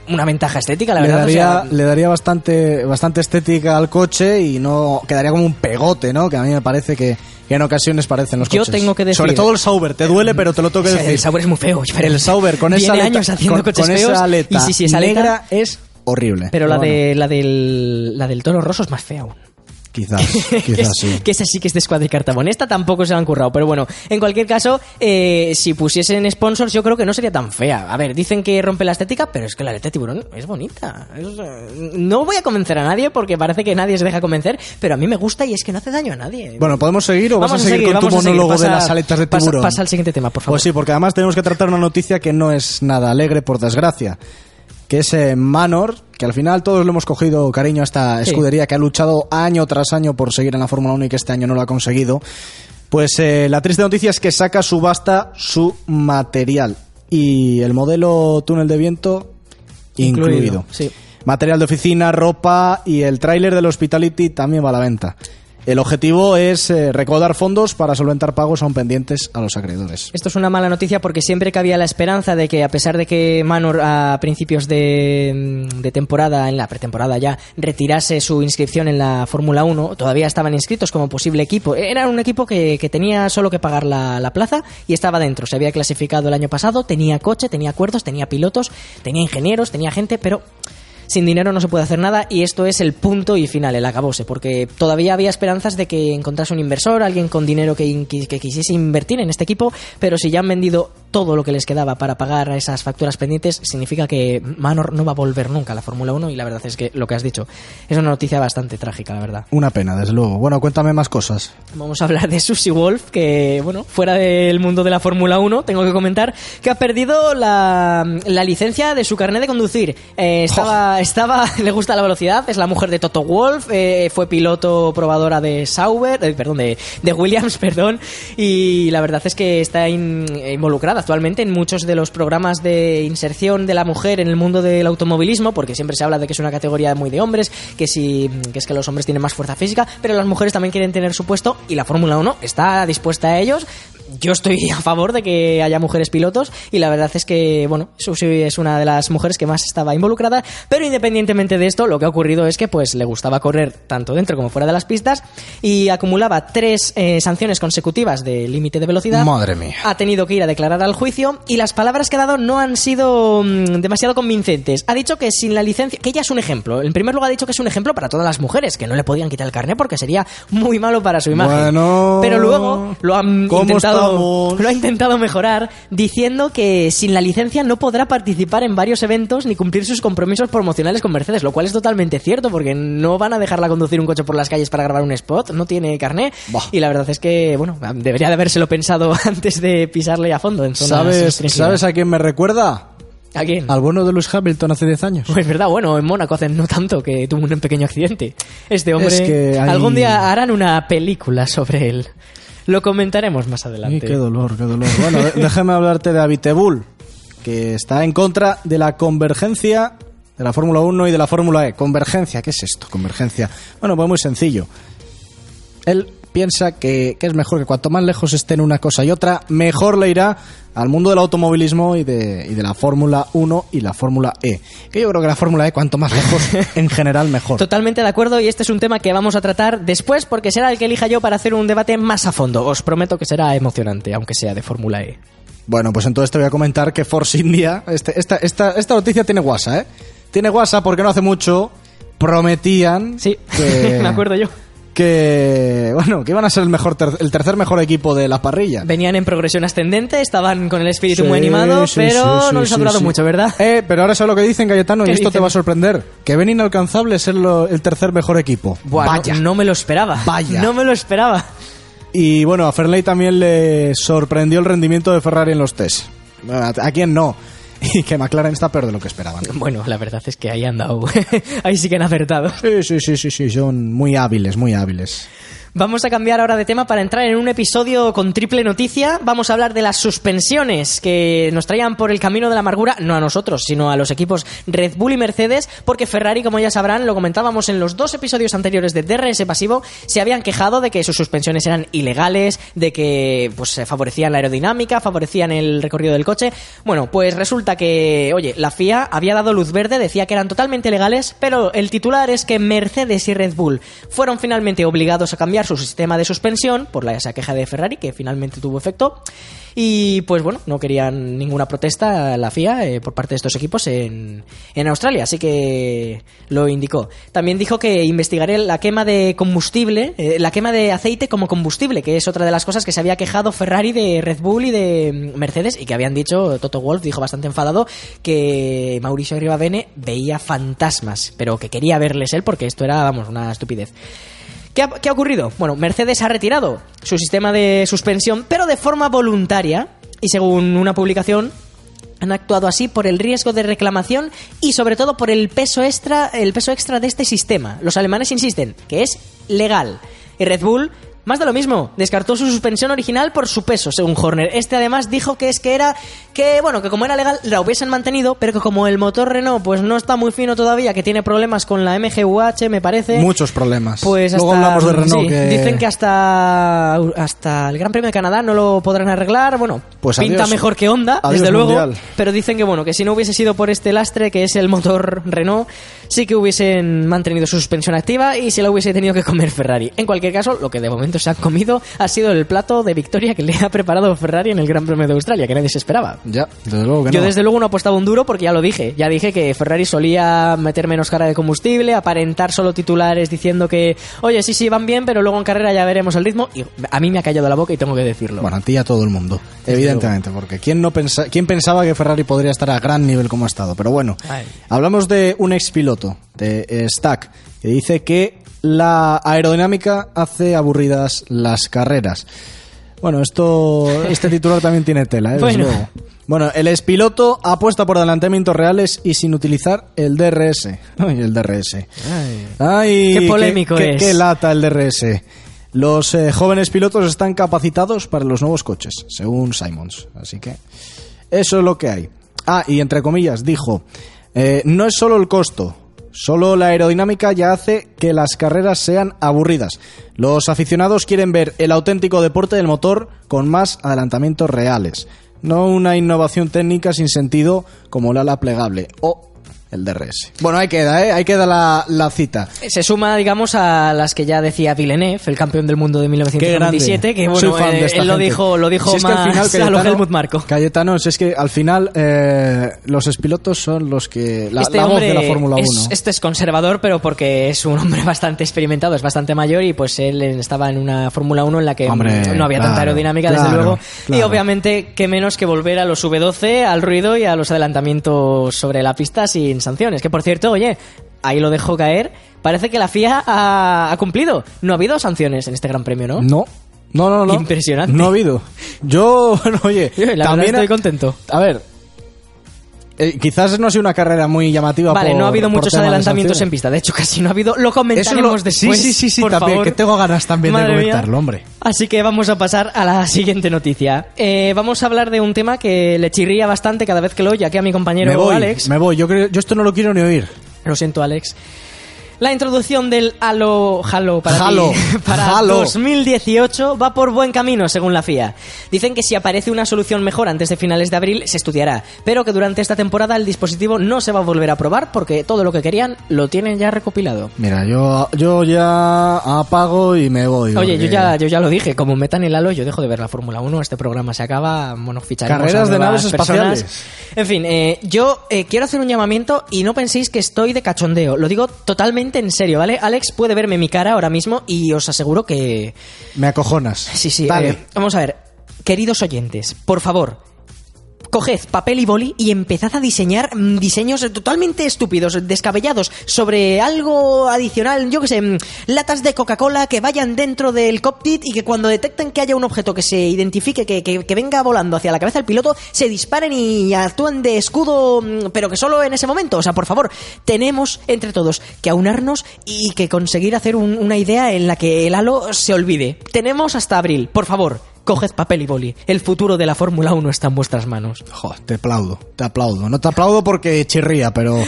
una ventaja estética, la le verdad. o daría, sea, le daría bastante, bastante estética al coche y no quedaría como un pegote, ¿no? Que a mí me parece que, que en ocasiones parecen los Yo coches. tengo que decir- Sobre todo el Sauber, te duele, pero te lo tengo que o sea, decir. el Sauber es muy feo. pero El Sauber con esa aleta, años haciendo con, coches con feos, esa aleta y sí, sí, esa aleta- negra es horrible. Pero la, bueno, de, la, del, la del toro roso es más fea aún. Quizás, quizás sí. que esa sí que es de Squad y Cartabón. Esta tampoco se la han currado, pero bueno, en cualquier caso, eh, si pusiesen sponsors, yo creo que no sería tan fea. A ver, dicen que rompe la estética, pero es que la letra de tiburón es bonita. Es, eh, no voy a convencer a nadie porque parece que nadie se deja convencer, pero a mí me gusta y es que no hace daño a nadie. Bueno, ¿podemos seguir o vas Vamos a seguir, con tu monólogo de Pasa- las aletas de pasa- tiburón? Pasa, al siguiente tema, por favor. Pues sí, porque además tenemos que tratar una noticia que no es nada alegre, por desgracia. Que es eh, Manor, que al final todos le hemos cogido cariño a esta Sí. escudería que ha luchado año tras año por seguir en la Fórmula 1 y que este año no lo ha conseguido. Pues eh, la triste noticia es que saca subasta su material. Y el modelo túnel de viento incluido. Incluido, sí. Material de oficina, ropa y el tráiler del Hospitality también va a la venta. El objetivo es eh, recaudar fondos para solventar pagos aún pendientes a los acreedores. Esto es una mala noticia porque siempre que había la esperanza de que, a pesar de que Manor a principios de, de temporada, en la pretemporada ya, retirase su inscripción en la Fórmula 1, todavía estaban inscritos como posible equipo. Era un equipo que, que tenía solo que pagar la, la plaza y estaba dentro. Se había clasificado el año pasado, tenía coche, tenía acuerdos, tenía pilotos, tenía ingenieros, tenía gente, pero sin dinero no se puede hacer nada y esto es el punto y final, el acabose, porque todavía había esperanzas de que encontrase un inversor, alguien con dinero que, in- que- que quisiese invertir en este equipo, pero si ya han vendido todo lo que les quedaba para pagar a esas facturas pendientes, significa que Manor no va a volver nunca a la Fórmula 1 y la verdad es que lo que has dicho es una noticia bastante trágica, la verdad. Una pena, desde luego. Bueno, cuéntame más cosas. Vamos a hablar de Susie Wolf, que, bueno, fuera del mundo de la Fórmula 1, tengo que comentar que ha perdido la, la licencia de su carnet de conducir. Eh, estaba, estaba, le gusta la velocidad, es la mujer de Toto Wolf, eh, fue piloto probadora de Sauber, eh, perdón, de, de Williams, perdón, y la verdad es que está in- involucrada actualmente en muchos de los programas de inserción de la mujer en el mundo del automovilismo, porque siempre se habla de que es una categoría muy de hombres, que si que es que los hombres tienen más fuerza física, pero las mujeres también quieren tener su puesto y la Fórmula 1 está dispuesta a ellos. Yo estoy a favor de que haya mujeres pilotos y la verdad es que, bueno, Susi es una de las mujeres que más estaba involucrada, pero independientemente de esto, lo que ha ocurrido es que pues le gustaba correr tanto dentro como fuera de las pistas y acumulaba tres eh, sanciones consecutivas de límite de velocidad Madre mía. ha tenido que ir a declarar al juicio y las palabras que ha dado no han sido mm, demasiado convincentes. Ha dicho que sin la licencia, que ella es un ejemplo. En primer lugar ha dicho que es un ejemplo para todas las mujeres, que no le podían quitar el carnet porque sería muy malo para su imagen. Bueno. Pero luego lo han ¿Cómo intentado lo ha intentado mejorar diciendo que sin la licencia no podrá participar en varios eventos ni cumplir sus compromisos promocionales con Mercedes, lo cual es totalmente cierto porque no van a dejarla conducir un coche por las calles para grabar un spot, no tiene carnet Bah. y la verdad es que, bueno, debería de habérselo pensado antes de pisarle a fondo en ¿Sabes. ¿Sabes a quién me recuerda? ¿A quién? Al bueno de Lewis Hamilton hace 10 años. Pues verdad, bueno, en Mónaco hace no tanto que tuvo un pequeño accidente. Este hombre, Es que hay- algún día harán una película sobre él. Lo comentaremos más adelante. Qué dolor, qué dolor. Bueno, de- déjame hablarte de Abitebul, que está en contra de la convergencia de la Fórmula 1 y de la Fórmula E. Convergencia, ¿qué es esto? Convergencia. Bueno, pues muy sencillo. Él piensa que, que es mejor que cuanto más lejos estén una cosa y otra, mejor le irá al mundo del automovilismo y de, y de la Fórmula 1 y la Fórmula E. Que yo creo que la Fórmula E, cuanto más lejos, en general, mejor. Totalmente de acuerdo y este es un tema que vamos a tratar después porque será el que elija yo para hacer un debate más a fondo. Os prometo que será emocionante, aunque sea de Fórmula E. Bueno, pues entonces te voy a comentar que Force India, este- esta, esta, esta noticia tiene WhatsApp, ¿eh? Tiene WhatsApp porque no hace mucho prometían Sí, que, me acuerdo yo. Que bueno, que iban a ser el mejor ter- el tercer mejor equipo de la parrilla. Venían en progresión ascendente, estaban con el espíritu Sí, muy animado, sí, pero sí, no les ha durado mucho, ¿verdad? Eh, pero ahora sabes lo que dicen, Cayetano, y ¿Qué esto te va a sorprender. Que ven inalcanzable ser lo- el tercer mejor equipo. Buah, no- Vaya. No, me lo esperaba. Vaya. No me lo esperaba. Y bueno, a Ferley también le sorprendió el rendimiento de Ferrari en los test. ¿A, a quién no? Y que McLaren está peor de lo que esperaban. Bueno, la verdad es que ahí han dado. ahí sí que han acertado. Sí, sí, sí, sí, sí, son muy hábiles, muy hábiles. Vamos a cambiar ahora de tema para entrar en un episodio con triple noticia. Vamos a hablar de las suspensiones que nos traían por el camino de la amargura, no a nosotros, sino a los equipos Red Bull y Mercedes, porque Ferrari, como ya sabrán, lo comentábamos en los dos episodios anteriores de DRS Pasivo, se habían quejado de que sus suspensiones eran ilegales, de que pues favorecían la aerodinámica, favorecían el recorrido del coche. Bueno, pues resulta que, oye, la FIA había dado luz verde, decía que eran totalmente legales, pero el titular es que Mercedes y Red Bull fueron finalmente obligados a cambiar su sistema de suspensión por la, esa queja de Ferrari, que finalmente tuvo efecto. Y pues bueno, no querían ninguna protesta la FIA eh, por parte de estos equipos en, en Australia, así que lo indicó. También dijo que investigaré la quema de combustible, eh, la quema de aceite como combustible, que es otra de las cosas que se había quejado Ferrari de Red Bull y de Mercedes y que habían dicho, Toto Wolf dijo bastante enfadado que Mauricio Rivabene veía fantasmas, pero que quería verles él porque esto era, vamos, una estupidez. ¿Qué ha, ocurrido? Bueno, Mercedes ha retirado su sistema de suspensión, pero de forma voluntaria, y según una publicación, han actuado así por el riesgo de reclamación y sobre todo por el peso extra, el peso extra de este sistema. Los alemanes insisten que es legal. Y Red Bull más de lo mismo, descartó su suspensión original por su peso, según Horner. Este además dijo que es que era que bueno, que como era legal la hubiesen mantenido, pero que como el motor Renault pues no está muy fino todavía, que tiene problemas con la MGUH, me parece. Muchos problemas. Pues Luego hasta- hablamos de Renault. sí, que- Dicen que hasta, hasta el Gran Premio de Canadá no lo podrán arreglar. Bueno, Pues pinta adiós. mejor que Honda, Adiós, desde luego. Mundial. Pero dicen que bueno, que si no hubiese sido por este lastre que es el motor Renault, sí que hubiesen mantenido su suspensión activa y se la hubiese tenido que comer Ferrari. En cualquier caso, lo que de momento se han comido ha sido el plato de victoria que le ha preparado Ferrari en el Gran Premio de Australia, que nadie se esperaba. Ya, desde luego que Yo no. desde luego no apostaba un duro porque ya lo dije. Ya dije que Ferrari solía meter menos carga de combustible, aparentar solo titulares diciendo que, oye, sí, sí, van bien, pero luego en carrera ya veremos el ritmo. Y a mí me ha callado la boca y tengo que decirlo. Bueno, a ti y a todo el mundo, evidentemente, porque ¿quién, no pensa ¿quién pensaba que Ferrari podría estar a gran nivel como ha estado? Pero bueno, Ay. hablamos de un expiloto, de eh, Stack, que dice que la aerodinámica hace aburridas las carreras. Bueno, esto, este titular también tiene tela, ¿eh? Bueno. luego. Bueno, el expiloto apuesta por adelantamientos reales y sin utilizar el DRS. Ay, el DRS. Ay, Qué polémico qué- es. qué lata el DRS. Los eh, jóvenes pilotos están capacitados para los nuevos coches, según Simons. Así que eso es lo que hay. Ah, y entre comillas, dijo, eh, no es solo el costo, solo la aerodinámica ya hace que las carreras sean aburridas. Los aficionados quieren ver el auténtico deporte del motor con más adelantamientos reales, no una innovación técnica sin sentido como el ala plegable o el DRS. Bueno, ahí queda, ¿eh? Ahí queda la, la cita. Se suma, digamos, a las que ya decía Villeneuve, el campeón del mundo de Qué 1997, grande. que bueno, Soy fan de eh, esta él lo gente. dijo, lo dijo Si es que más al final, a lo Helmut Marco. Cayetano, si es que al final eh, los espilotos son los que... La, este la voz de la Fórmula 1. es, este es conservador, pero porque es un hombre bastante experimentado, es bastante mayor y pues él estaba en una Fórmula 1 en la que Hombre, no había claro, tanta aerodinámica, desde claro, luego. Y claro. obviamente, qué menos que volver a los V12, al ruido y a los adelantamientos sobre la pista sin sanciones. Que por cierto, oye, ahí lo dejo caer. Parece que la FIA ha, ha cumplido. No ha habido sanciones en este Gran Premio, ¿no? No. No, no, no. Impresionante. No ha habido. Yo, bueno, oye, la también estoy contento. A ver, eh, quizás no ha sido una carrera muy llamativa. Vale, por- no ha habido muchos de adelantamientos en pista. De hecho, casi no ha habido. Lo Eso comentaremos lo- después. Sí, sí, sí, sí, por también, favor. que tengo ganas también de Madre mía. comentarlo, hombre. Así que vamos a pasar a la siguiente noticia. Eh, vamos a hablar de un tema que le chirría bastante cada vez que lo oye aquí a mi compañero Me voy, Alex. me voy. Yo, creo, yo esto no lo quiero ni oír. Lo siento, Alex. La introducción del Halo, Halo para, Halo, ti, para Halo. 2018 va por buen camino, según la FIA. Dicen que si aparece una solución mejor antes de finales de abril, se estudiará, pero que durante esta temporada el dispositivo no se va a volver a probar porque todo lo que querían lo tienen ya recopilado. Mira, yo, yo ya apago y me voy. Oye, yo ya, yo ya lo dije, como metan el halo, yo dejo de ver la Fórmula 1, este programa se acaba, bueno, ficharemos Carreras a de naves personas. espaciales. En fin, eh, yo eh, quiero hacer un llamamiento y no penséis que estoy de cachondeo, lo digo totalmente en serio, ¿vale? Alex puede verme mi cara ahora mismo y os aseguro que... Me acojonas. Sí, sí, Dale. eh, vamos a ver, queridos oyentes, por favor, coged papel y boli y empezad a diseñar mm, diseños totalmente estúpidos, descabellados, sobre algo adicional, yo que sé, mm, latas de Coca-Cola que vayan dentro del cockpit y que cuando detecten que haya un objeto que se identifique, que, que- venga volando hacia la cabeza del piloto, se disparen y actúen de escudo, mm, pero que solo en ese momento. O sea, por favor, tenemos entre todos que aunarnos y que conseguir hacer un- una idea en la que el halo se olvide. Tenemos hasta abril, por favor. Coged papel y boli. El futuro de la Fórmula 1 está en vuestras manos. Joder, te aplaudo, te aplaudo. No te aplaudo porque chirría, pero...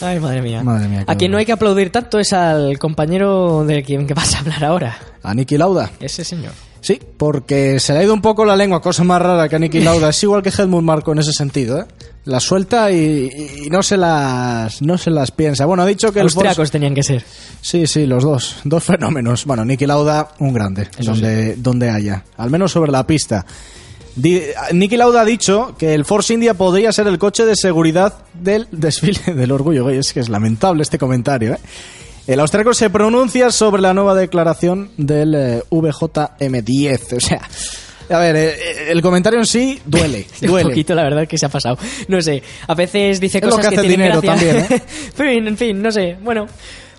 Ay, madre mía. Madre mía, qué a quien no hay que aplaudir tanto es al compañero de quien que vas a hablar ahora. A Niki Lauda. Ese señor. Sí, porque se le ha ido un poco la lengua, cosa más rara que a Nicky Lauda. Es igual que Helmut Marko en ese sentido, ¿eh? La suelta y, y no se las no se las piensa. Bueno, ha dicho que el Austriacos tenían que ser. Sí, sí, los dos. Dos fenómenos. Bueno, Nicky Lauda, un grande, donde, donde haya. Al menos sobre la pista. Di- Niki Lauda ha dicho que el Force India podría ser el coche de seguridad del desfile del orgullo. Oye, Es que es lamentable este comentario. ¿eh? El austriaco se pronuncia sobre la nueva declaración del eh, VJM10. O sea, a ver, eh, eh, el comentario en sí duele. Un duele. poquito, la verdad, que se ha pasado. No sé, a veces dice Es lo cosas que hace tienen dinero gracia. también, ¿eh? Pero, en fin, no sé. Bueno,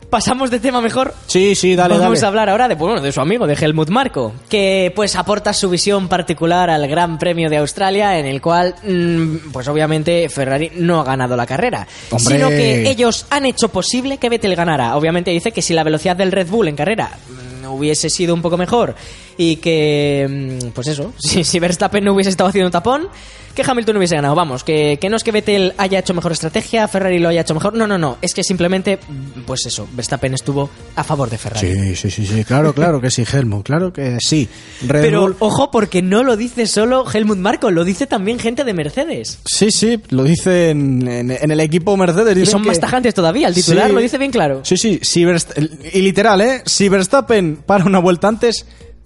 pasamos de tema mejor. Sí, sí, dale, Vamos dale. a hablar ahora de, bueno, de su amigo, de Helmut Marko, que pues aporta su visión particular al Gran Premio de Australia, en el cual, mm, pues obviamente Ferrari no ha ganado la carrera, Hombre. sino que ellos han hecho posible que Vettel ganara. Obviamente dice que si la velocidad del Red Bull en carrera mm, hubiese sido un poco mejor y que, mm, pues eso, si, si Verstappen no hubiese estado haciendo tapón, que Hamilton hubiese ganado. Vamos, que, que no es que Vettel haya hecho mejor estrategia, Ferrari lo haya hecho mejor. No, no, no. Es que simplemente, pues eso, Verstappen estuvo a favor de Ferrari. Sí, sí, sí, sí, claro, claro que sí, Helmut, claro que sí. Red Pero Bull- ojo, porque no lo dice solo Helmut Marko, lo dice también gente de Mercedes. Sí, sí, lo dice en, en- en el equipo Mercedes. Y son que- más tajantes todavía. El titular Sí. lo dice bien claro. Sí, sí, si Verst- y literal, ¿eh? Si Verstappen para una vuelta antes,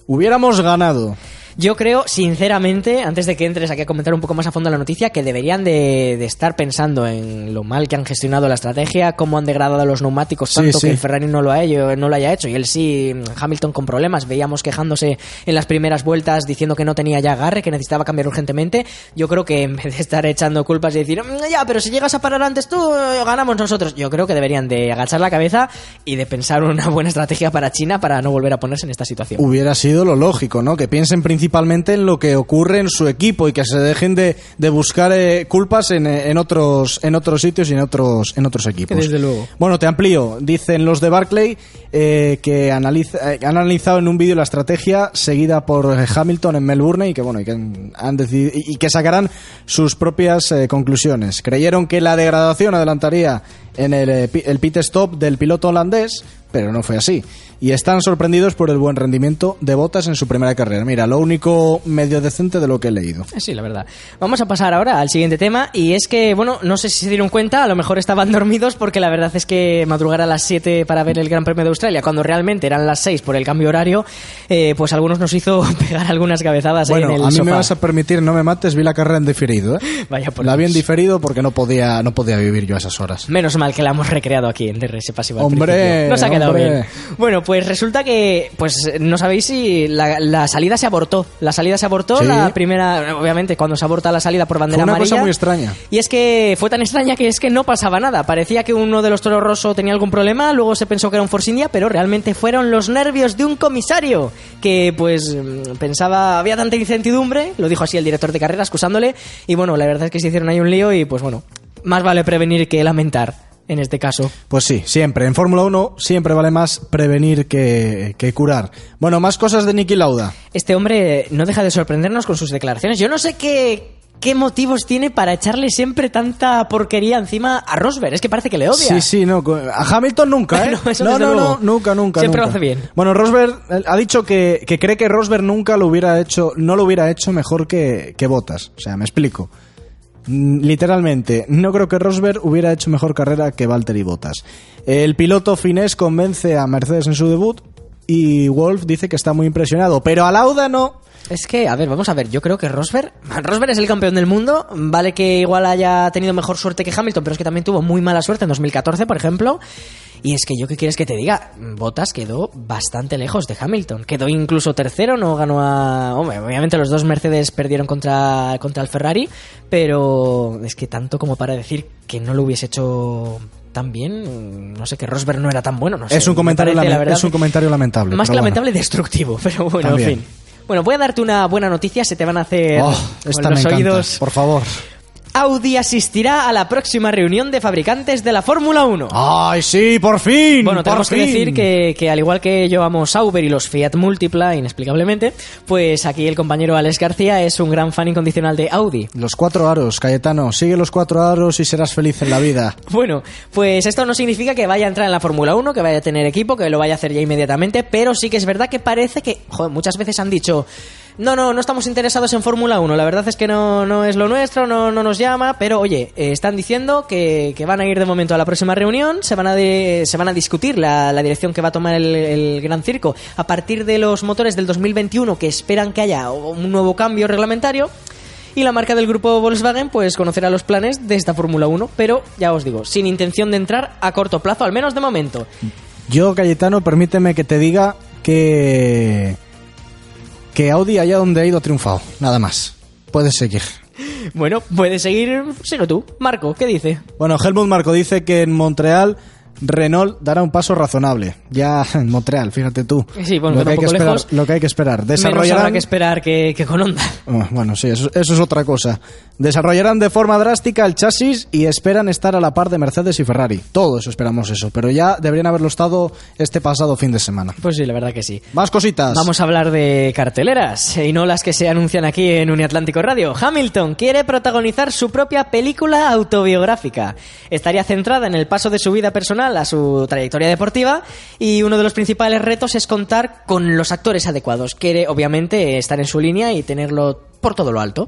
hubiéramos ganado. Yo creo, sinceramente, antes de que entres aquí a comentar un poco más a fondo la noticia, que deberían de, de estar pensando en lo mal que han gestionado la estrategia, cómo han degradado los neumáticos, tanto sí. que el Ferrari no lo, ha hecho, no lo haya hecho. Y él sí, Hamilton con problemas. Veíamos quejándose en las primeras vueltas diciendo que no tenía ya agarre, que necesitaba cambiar urgentemente. Yo creo que en vez de estar echando culpas y decir, "Mm, ya, pero si llegas a parar antes tú, ganamos nosotros. Yo creo que deberían de agachar la cabeza y de pensar una buena estrategia para China para no volver a ponerse en esta situación. Hubiera sido lo lógico, ¿no? Que piensen principalmente en lo que ocurre en su equipo y que se dejen de, de buscar eh, culpas en, eh, en otros en otros sitios y en otros en otros equipos. Desde luego. Bueno, te amplío. Dicen los de Barclay eh, que analiza- eh, han analizado en un vídeo la estrategia seguida por eh, Hamilton en Melbourne y que bueno y que han, han decidi- y que sacarán sus propias conclusiones. Creyeron que la degradación adelantaría en el, pi- el pit stop del piloto holandés, pero no fue así. Y están sorprendidos por el buen rendimiento de Bottas en su primera carrera. Mira, lo único medio decente de lo que he leído. Sí, la verdad. Vamos a pasar ahora al siguiente tema y es que, bueno, no sé si se dieron cuenta, a lo mejor estaban dormidos porque la verdad es que madrugar a las 7 para ver el Gran Premio de Australia, cuando realmente eran las 6 por el cambio horario, eh, pues algunos nos hizo pegar algunas cabezadas ahí Bueno, en el a mí sofá. me vas a permitir, no me mates, vi la carrera en diferido. ¿eh? Vaya por la vi en diferido porque no podía, no podía vivir yo a esas horas. Menos mal que la hemos recreado aquí en DRS Pasivo. Hombre. Nos ha quedado hombre. bien. Bueno, pues resulta que, pues no sabéis si la, la salida se abortó. La salida se abortó, Sí. la primera, obviamente, cuando se aborta la salida por bandera Fue una amarilla. cosa muy extraña. Y es que fue tan extraña que es que no pasaba nada. Parecía que uno de los toros rosso tenía algún problema, luego se pensó que era un Force India, pero realmente fueron los nervios de un comisario que, pues, mm, pensaba, había tanta incertidumbre, lo dijo así el director de carrera, excusándole, y bueno, la verdad es que se hicieron ahí un lío y, pues bueno, más vale prevenir que lamentar en este caso. Pues sí, siempre. En Fórmula 1 siempre vale más prevenir que, que curar. Bueno, más cosas de Niki Lauda. Este hombre no deja de sorprendernos con sus declaraciones. Yo no sé qué, qué motivos tiene para echarle siempre tanta porquería encima a Rosberg. Es que parece que le odia. Sí, sí, no. A Hamilton nunca, ¿eh? No, eso no, nunca, nunca. Siempre nunca. lo hace bien. Bueno, Rosberg eh, ha dicho que, que cree que Rosberg nunca lo hubiera hecho, no lo hubiera hecho mejor que, que Bottas. O sea, me explico. Mm, Literalmente, no creo que Rosberg hubiera hecho mejor carrera que Valtteri Bottas. El piloto finés convence a Mercedes en su debut y Wolf dice que está muy impresionado, pero a Lauda no. Es que, a ver, vamos a ver, yo creo que Rosberg, Rosberg es el campeón del mundo, vale que igual haya tenido mejor suerte que Hamilton, pero es que también tuvo muy mala suerte en 2014, por ejemplo, y es que yo qué quieres que te diga, Bottas quedó bastante lejos de Hamilton, quedó incluso tercero, no ganó a... Hombre, obviamente los dos Mercedes perdieron contra, contra el Ferrari, pero es que tanto como para decir que no lo hubiese hecho tan bien, no sé, que Rosberg no era tan bueno, no sé. es, un me comentario parece, la lame- verdad, es un comentario lamentable. más que bueno. lamentable, destructivo, pero bueno, También. en fin. Bueno, voy a darte una buena noticia, se te van a hacer Oh, esta los me encanta. oídos Por favor. Audi asistirá a la próxima reunión de fabricantes de la Fórmula 1. ¡Ay, sí, por fin! Bueno, por tenemos que decir que, que al igual que yo amo Sauber y los Fiat Multipla, inexplicablemente, pues aquí el compañero Alex García es un gran fan incondicional de Audi. Los cuatro aros, Cayetano. Sigue los cuatro aros y serás feliz en la vida. Bueno, pues esto no significa que vaya a entrar en la Fórmula 1, que vaya a tener equipo, que lo vaya a hacer ya inmediatamente, pero sí que es verdad que parece que, joder, muchas veces han dicho, no, no, no estamos interesados en Fórmula 1, la verdad es que no, no es lo nuestro, no, no nos llama, pero oye, eh, están diciendo que, que van a ir de momento a la próxima reunión, se van a, de- se van a discutir la, la dirección que va a tomar el, el Gran Circo a partir de los motores del 2021 que esperan que haya un nuevo cambio reglamentario. Y la marca del grupo Volkswagen pues conocerá los planes de esta Fórmula 1, pero ya os digo, sin intención de entrar a corto plazo, al menos de momento. Yo, Cayetano, permíteme que te diga que. Que Audi allá donde ha ido ha triunfado. Nada más. Puedes seguir. Bueno, puedes seguir, sigo tú. Marco, ¿qué dice? Bueno, Helmut Marco dice que en Montreal Renault dará un paso razonable. Ya en Montreal, fíjate tú. Sí, bueno, lo, que hay que esperar, lejos. lo que hay que esperar. Menos Desarrollarán... habrá que esperar que, que con Honda. Oh, Bueno, sí, eso, eso es otra cosa. Desarrollarán de forma drástica el chasis y esperan estar a la par de Mercedes y Ferrari. Todo eso esperamos eso, pero ya deberían haberlo estado este pasado fin de semana. Pues sí, la verdad que sí. Más cositas. Vamos a hablar de carteleras y no las que se anuncian aquí en Uniatlántico Radio. Hamilton quiere protagonizar su propia película autobiográfica. Estaría centrada en el paso de su vida personal a su trayectoria deportiva y uno de los principales retos es contar con los actores adecuados. Quiere, obviamente, estar en su línea y tenerlo por todo lo alto.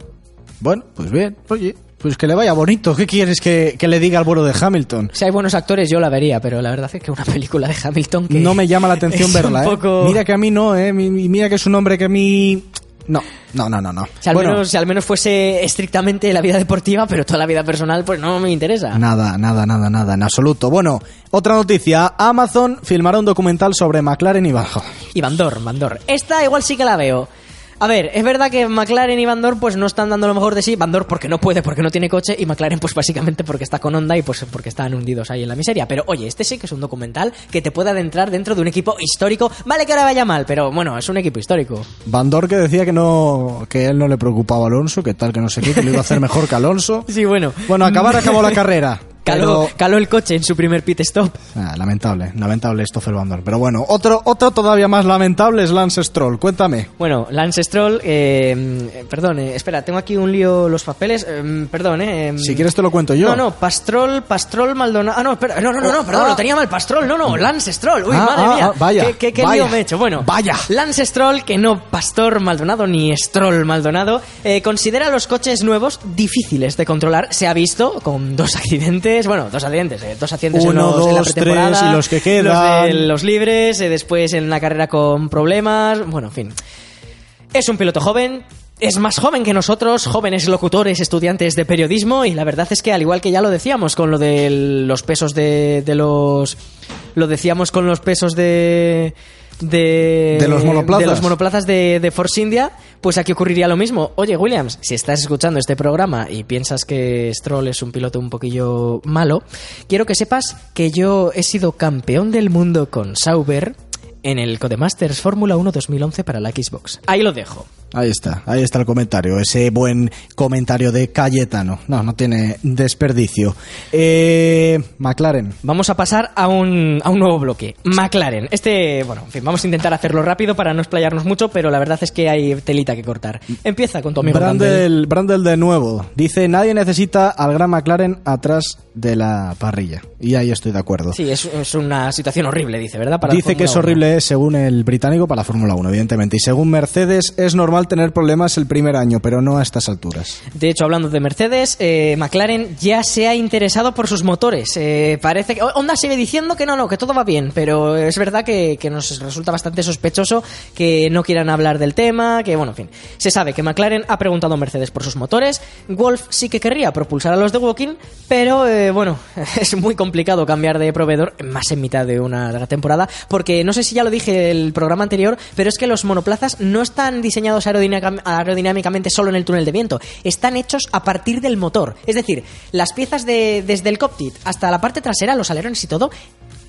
Bueno, pues bien, oye, pues que le vaya bonito. ¿Qué quieres que, que le diga al vuelo de Hamilton? Si hay buenos actores, yo la vería, pero la verdad es que una película de Hamilton que No me llama la atención verla, ¿eh? poco- Mira que a mí no, ¿eh? Mi- mi- Mira que es un hombre que a mí... No, no, no, no, no. Si al, Bueno, menos, si al menos fuese estrictamente la vida deportiva, pero toda la vida personal, pues no me interesa. Nada, nada, nada, nada, en absoluto. Bueno, otra noticia. Amazon filmará un documental sobre McLaren y Bajo. Y Van Dorn, Van Dorn. Esta igual sí que la veo. A ver, es verdad que McLaren y Van Dorn pues no están dando lo mejor de sí. Van Dorn porque no puede, porque no tiene coche. Y McLaren pues básicamente porque está con Honda y pues porque están hundidos ahí en la miseria. Pero oye, este sí que es un documental que te puede adentrar dentro de un equipo histórico. Vale que ahora vaya mal, pero bueno, es un equipo histórico. Van que decía que no, que él no le preocupaba a Alonso, que tal, que no sé qué, que lo iba a hacer mejor que Alonso. Sí, bueno. Bueno, acabar acabó la carrera. Caló, pero- caló el coche en su primer pit stop. Ah, lamentable, lamentable Stoffel Van. Pero bueno, otro, otro todavía más lamentable es Lance Stroll. Cuéntame. Bueno, Lance Stroll, eh, perdón, eh, espera, tengo aquí un lío los papeles, eh, perdón, eh. Si quieres te lo cuento yo. No, no, Pastrol, Pastrol Maldonado. Ah, no, espera, no, no, no, no, perdón, Ah. lo tenía mal, Pastrol, no, no, Lance Stroll. Uy, Ah, madre ah, mía. ah, vaya, ¿Qué, qué, qué vaya, lío me he hecho? Bueno, vaya. Lance Stroll, que no Pastor Maldonado ni Stroll Maldonado, eh, considera los coches nuevos difíciles de controlar. Se ha visto con dos accidentes, bueno, dos accidentes, eh, dos accidentes en, Uno, los- en la dos, pretemporada, tres y los que quedan. Los, de los libres, eh, después en la carrera con problemas, bueno, en fin. Es un piloto joven, es más joven que nosotros, jóvenes locutores, estudiantes de periodismo, y la verdad es que al igual que ya lo decíamos con lo de los pesos de, de los... Lo decíamos con los pesos de... De, De los monoplazas. de los monoplazas de, de Force India, pues aquí ocurriría lo mismo. Oye, Williams, si estás escuchando este programa y piensas que Stroll es un piloto un poquillo malo, quiero que sepas que yo he sido campeón del mundo con Sauber en el Codemasters Fórmula 1 2011 para la Xbox. Ahí lo dejo. Ahí está, ahí está el comentario, ese buen comentario de Cayetano. No, no tiene desperdicio. Eh, McLaren. Vamos a pasar a un, a un nuevo bloque. McLaren. Este, bueno, en fin, vamos a intentar hacerlo rápido para no explayarnos mucho, pero la verdad es que hay telita que cortar. Empieza con tu amigo Brandel. Brandel, de nuevo. Dice, nadie necesita al gran McLaren atrás de la parrilla. Y ahí estoy de acuerdo. Sí, es, es una situación horrible, dice, ¿verdad? Para Dice que es Fórmula 1. horrible según el británico para la Fórmula 1, evidentemente. Y según Mercedes es normal tener problemas el primer año, pero no a estas alturas. De hecho, hablando de Mercedes, eh, McLaren ya se ha interesado por sus motores. Eh, parece que Honda sigue diciendo que no, no, que todo va bien, pero es verdad que, nos resulta bastante sospechoso que no quieran hablar del tema, que bueno, en fin. Se sabe que McLaren ha preguntado a Mercedes por sus motores. Wolf sí que querría propulsar a los de Walking, pero eh, bueno, es muy complicado cambiar de proveedor, más en mitad de una temporada, porque no sé si ya lo dije el programa anterior, pero es que los monoplazas no están diseñados aerodinámica- aerodinámicamente solo en el túnel de viento, están hechos a partir del motor. Es decir, las piezas de, desde el cockpit hasta la parte trasera, los alerones y todo,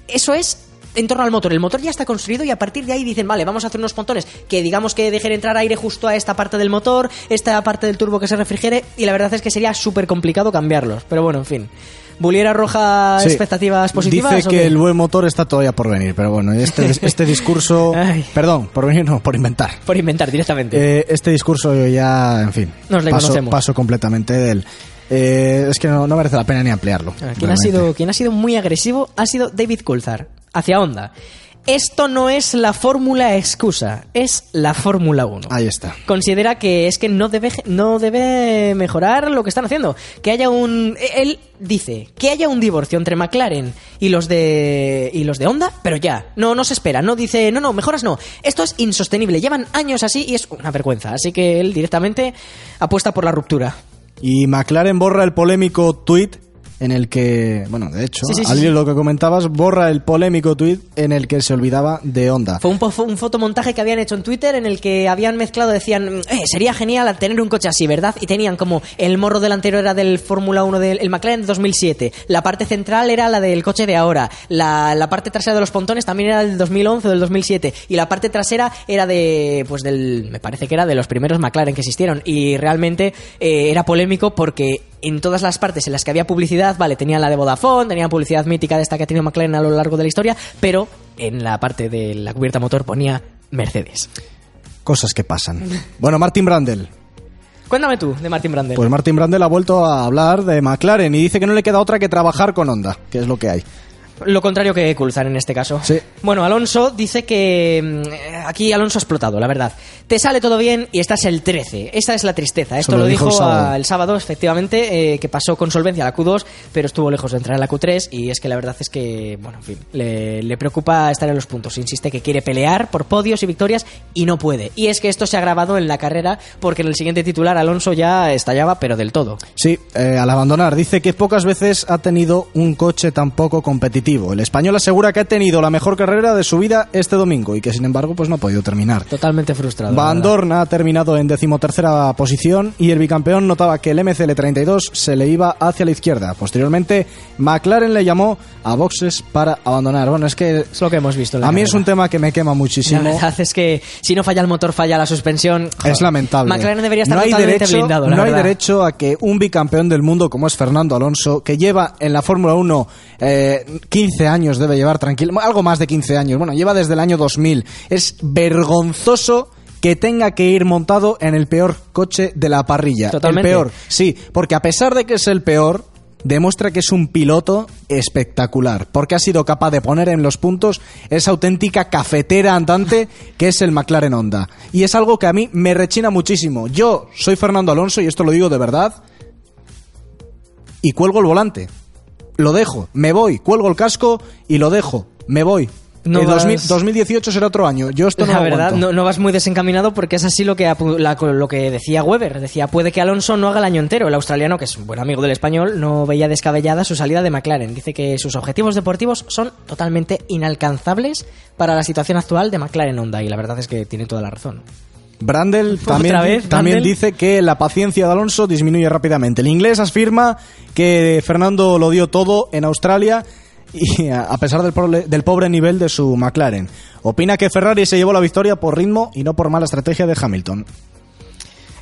eso es en torno al motor. El motor ya está construido y a partir de ahí dicen, vale, vamos a hacer unos pontones que digamos que dejen entrar aire justo a esta parte del motor, esta parte del turbo que se refrigere y la verdad es que sería súper complicado cambiarlos. Pero bueno, en fin. ¿Buliera roja Sí. expectativas positivas? Dice que el buen motor está todavía por venir, pero bueno, este, este discurso... Perdón, por venir no, por inventar. Por inventar directamente. Eh, este discurso yo ya, en fin, Nos le paso, conocemos. paso completamente de él. Eh, es que no, no merece la pena ni ampliarlo. Ah, Quien ha, sido, quien ha sido muy agresivo ha sido David Coulthard, hacia Honda. Esto no es la fórmula excusa, es la Fórmula 1. Ahí está. Considera que es que no debe, no debe mejorar lo que están haciendo. Que haya un. Él dice que haya un divorcio entre McLaren y los de. y los de Honda, pero ya. No, no se espera. No dice, no, no, mejoras no. Esto es insostenible. Llevan años así y es una vergüenza. Así que él directamente apuesta por la ruptura. Y McLaren borra el polémico tweet en el que, bueno, de hecho, Sí, al lo que comentabas, borra el polémico tweet en el que se olvidaba de Honda. Fue un, fue un fotomontaje que habían hecho en Twitter en el que habían mezclado, decían, eh, sería genial tener un coche así, ¿verdad? Y tenían como el morro delantero era del Fórmula 1 del el McLaren de 2007, la parte central era la del coche de ahora, la, la parte trasera de los pontones también era del 2011 o del 2007 y la parte trasera era de, pues del, me parece que era de los primeros McLaren que existieron. Y realmente eh, era polémico porque en todas las partes en las que había publicidad, vale, tenían la de Vodafone, tenían publicidad mítica de esta que ha tenido McLaren a lo largo de la historia, pero en la parte de la cubierta motor ponía Mercedes. Cosas que pasan. Bueno, Martin Brandel. Cuéntame tú de Martin Brandel. Pues Martin Brandel ha vuelto a hablar de McLaren y dice que no le queda otra que trabajar con Honda, que es lo que hay. Lo contrario que Coulthard en este caso. Sí. Bueno, Alonso dice que mm, aquí Alonso ha explotado, la verdad. Te sale todo bien y estás el 13. Esta es la tristeza. Esto lo lo dijo el sábado. a- el sábado, efectivamente, eh, que pasó con solvencia a la Q2, pero estuvo lejos de entrar en la Q3 y es que la verdad es que, bueno, en fin, le, le preocupa estar en los puntos. Insiste que quiere pelear por podios y victorias y no puede. Y es que esto se ha grabado en la carrera porque en el siguiente titular Alonso ya estallaba, pero del todo. Sí, eh, al abandonar, dice que pocas veces ha tenido un coche tan poco competitivo. El español asegura que ha tenido la mejor carrera de su vida este domingo y que sin embargo pues no ha podido terminar. Totalmente frustrado. la Van. Dorn ha terminado en decimotercera posición y el bicampeón notaba que el MCL32 se le iba hacia la izquierda. Posteriormente, McLaren le llamó a boxes para abandonar. Bueno, es que Es lo que hemos visto. en la a mí es un tema que me quema La muchísimo. verdad es que si no falla el motor, falla la suspensión. Es lamentable. McLaren debería estar no totalmente derecho, blindado. la no hay derecho a que un bicampeón del mundo como es Fernando Alonso, que lleva en la Fórmula 1 eh, 15 años, debe llevar tranquilo, algo más de 15 años, bueno, lleva desde el año 2000. Es vergonzoso que tenga que ir montado en el peor coche de la parrilla. Totalmente. El peor, sí, porque a pesar de que es el peor, demuestra que es un piloto espectacular, porque ha sido capaz de poner en los puntos esa auténtica cafetera andante que es el McLaren Honda. Y es algo que a mí me rechina muchísimo. Yo soy Fernando Alonso y esto lo digo de verdad, y cuelgo el volante. Lo dejo, me voy, cuelgo el casco y lo dejo, me voy. No Eh, 2000 vas- 2018 será otro año. Yo esto no la lo verdad, no, no vas muy desencaminado porque es así lo que, la- lo que decía Weber. Decía, puede que Alonso no haga el año entero. El australiano, que es un buen amigo del español, no veía descabellada su salida de McLaren. Dice que sus objetivos deportivos son totalmente inalcanzables para la situación actual de McLaren Honda. Y la verdad es que tiene toda la razón. Brandel también, ¿Otra vez, también Brandel? dice que la paciencia de Alonso disminuye rápidamente. El inglés afirma que Fernando lo dio todo en Australia y a pesar del, del pobre nivel de su McLaren. Opina que Ferrari se llevó la victoria por ritmo y no por mala estrategia de Hamilton.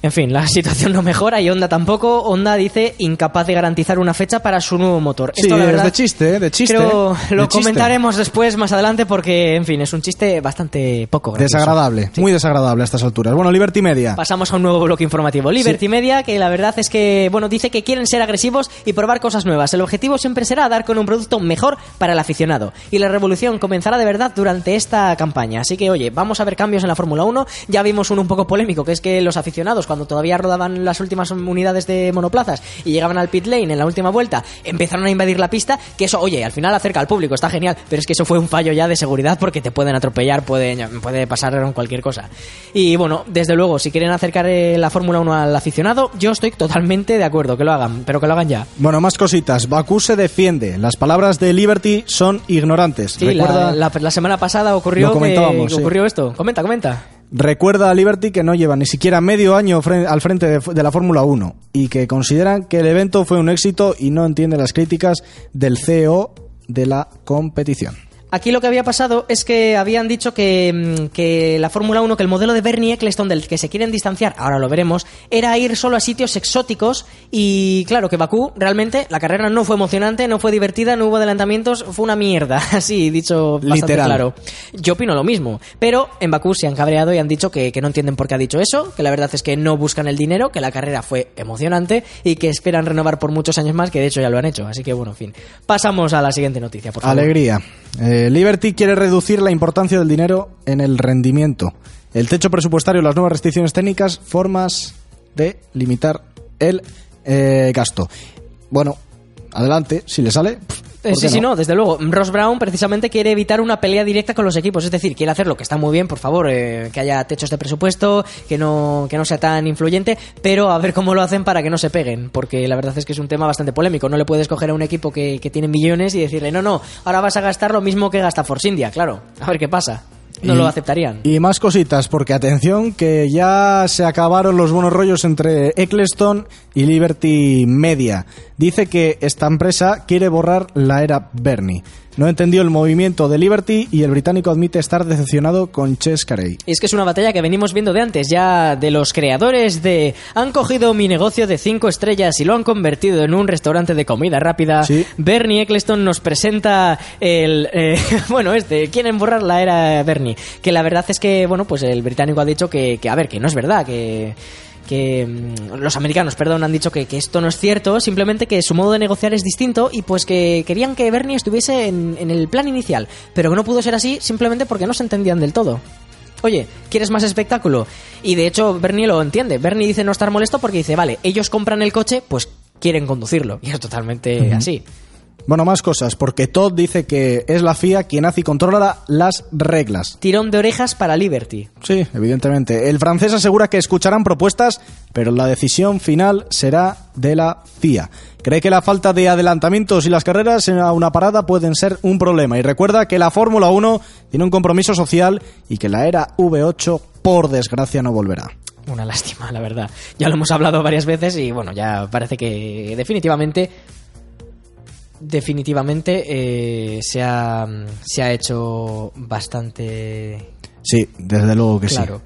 En fin, la situación no mejora y Honda tampoco. Honda dice incapaz de garantizar una fecha para su nuevo motor. Sí, Esto, la es verdad, de chiste, ¿eh? de chiste. Creo lo chiste. comentaremos después, más adelante, porque, en fin, es un chiste bastante poco gracioso. Desagradable, muy desagradable a estas alturas. Bueno, Liberty Media. Pasamos a un nuevo bloque informativo. Liberty Media, que la verdad es que, bueno, dice que quieren ser agresivos y probar cosas nuevas. El objetivo siempre será dar con un producto mejor para el aficionado. Y la revolución comenzará de verdad durante esta campaña. Así que, oye, vamos a ver cambios en la Fórmula 1. Ya vimos uno un poco polémico, que es que los aficionados, cuando todavía rodaban las últimas unidades de monoplazas y llegaban al pit lane en la última vuelta, empezaron a invadir la pista, que eso, oye, al final acerca al público, está genial, pero es que eso fue un fallo ya de seguridad porque te pueden atropellar, puede, puede pasar cualquier cosa. Y bueno, desde luego, si quieren acercar eh, la Fórmula 1 al aficionado, yo estoy totalmente de acuerdo, que lo hagan, pero que lo hagan ya. Bueno, más cositas. Bakú se defiende. Las palabras de Liberty son ignorantes. Sí, Recuerda, la, la- la semana pasada ocurrió, que, comentábamos, que sí. ocurrió esto. Comenta, comenta. Recuerda a Liberty que no lleva ni siquiera medio año al frente de, de la Fórmula 1 y que consideran que el evento fue un éxito y no entiende las críticas del CEO de la competición. Aquí lo que había pasado es que habían dicho que, mm, que la Fórmula 1, que el modelo de Bernie Eccleston del que se quieren distanciar, ahora lo veremos, era ir solo a sitios exóticos y claro que Bakú realmente la carrera no fue emocionante, no fue divertida, no hubo adelantamientos, fue una mierda, así dicho bastante Literal. claro. Yo opino lo mismo, pero en Bakú se han cabreado y han dicho que, que no entienden por qué ha dicho eso, que la verdad es que no buscan el dinero, que la carrera fue emocionante y que esperan renovar por muchos años más, que de hecho ya lo han hecho, así que bueno, en fin. Pasamos a la siguiente noticia, por favor. Alegría. Eh, Liberty quiere reducir la importancia del dinero en el rendimiento. El techo presupuestario, las nuevas restricciones técnicas, formas de limitar el eh, gasto. Bueno, adelante, si le sale. Eh, ¿por sí, qué sí, no, desde luego. Ross Brown precisamente quiere evitar una pelea directa con los equipos, es decir, quiere hacer lo que está muy bien, por favor, eh, que haya techos de presupuesto, que no, que no sea tan influyente, pero a ver cómo lo hacen para que no se peguen, porque la verdad es que es un tema bastante polémico. No le puedes coger a un equipo que, que tiene millones y decirle, no, no, ahora vas a gastar lo mismo que gasta Force India, claro. A ver qué pasa. No Y- lo aceptarían. Y más cositas, porque atención, que ya se acabaron los buenos rollos entre Eccleston y Liberty Media. Dice que esta empresa quiere borrar la era Bernie. No entendió el movimiento de Liberty y el británico admite estar decepcionado con Ches Carey. Y es que es una batalla que venimos viendo de antes, ya de los creadores de han cogido mi negocio de cinco estrellas y lo han convertido en un restaurante de comida rápida. Sí. Bernie Eccleston nos presenta el eh, bueno este quieren borrar la era Bernie, que la verdad es que bueno pues el británico ha dicho que, que a ver que no es verdad que que mm, los americanos, perdón, han dicho que, que esto no es cierto, simplemente que su modo de negociar es distinto y pues que querían que Bernie estuviese en, en el plan inicial, pero que no pudo ser así simplemente porque no se entendían del todo. Oye, ¿quieres más espectáculo? Y de hecho Bernie lo entiende. Bernie dice no estar molesto porque dice, vale, ellos compran el coche, pues quieren conducirlo. Y es totalmente así. Bueno, más cosas, porque Todd dice que es la FIA quien hace y controla las reglas. Tirón de orejas para Liberty. Sí, evidentemente. El francés asegura que escucharán propuestas, pero la decisión final será de la FIA. Cree que la falta de adelantamientos y las carreras en una parada pueden ser un problema. Y recuerda que la Fórmula 1 tiene un compromiso social y que la era V8, por desgracia, no volverá. Una lástima, la verdad. Ya lo hemos hablado varias veces y bueno, ya parece que definitivamente definitivamente eh, se, ha, se ha hecho bastante Sí, desde luego que claro.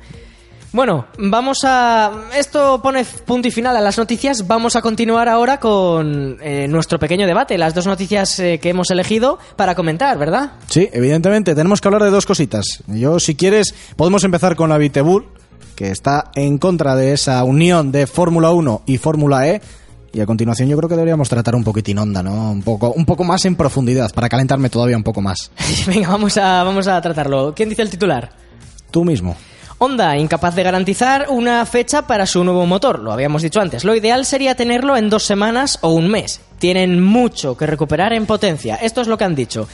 Bueno, vamos a... Esto pone punto y final a las noticias. Vamos a continuar ahora con eh, nuestro pequeño debate. Las dos noticias eh, que hemos elegido para comentar, ¿verdad? sí. Sí, evidentemente. Tenemos que hablar de dos cositas. Yo, si quieres, podemos empezar con la Vitebull, que está en contra de esa unión de Fórmula 1 y Fórmula E. Y a continuación yo creo que deberíamos tratar un poquitín onda, ¿no? Un poco, un poco más en profundidad, para calentarme todavía un poco más. Venga, vamos a, vamos a tratarlo. ¿Quién dice el titular? Tú mismo. Honda, incapaz de garantizar una fecha para su nuevo motor. Lo habíamos dicho antes. Lo ideal sería tenerlo en dos semanas o un mes. Tienen mucho que recuperar en potencia. Esto es lo que han dicho.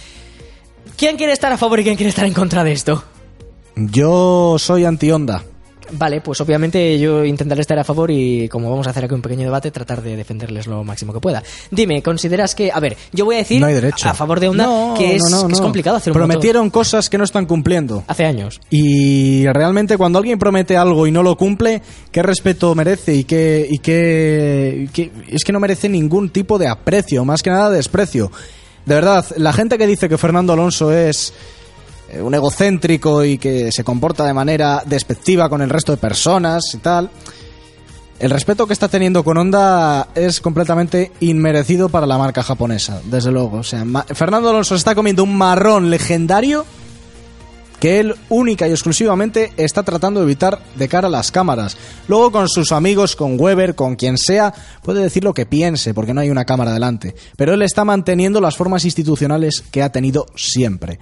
¿Quién quiere estar a favor y quién quiere estar en contra de esto? Yo soy anti-onda. Vale, pues obviamente yo intentaré estar a favor y como vamos a hacer aquí un pequeño debate, tratar de defenderles lo máximo que pueda. Dime, ¿consideras que, a ver, yo voy a decir No hay derecho. a favor de Honda No, que, es, no, no, que es complicado hacer un Prometieron cosas que no están cumpliendo. hace años. Y realmente cuando alguien promete algo y no lo cumple, ¿qué respeto merece? Y qué, y qué, y qué- es que no merece ningún tipo de aprecio, más que nada desprecio. De verdad, la gente que dice que Fernando Alonso es eh, un egocéntrico y que se comporta de manera despectiva con el resto de personas y tal, el respeto que está teniendo con Honda es completamente inmerecido para la marca japonesa, desde luego. O sea, Fernando Alonso está comiendo un marrón legendario que él única y exclusivamente está tratando de evitar de cara a las cámaras. Luego con sus amigos, con Weber, con quien sea, puede decir lo que piense porque no hay una cámara delante. Pero él está manteniendo las formas institucionales que ha tenido siempre.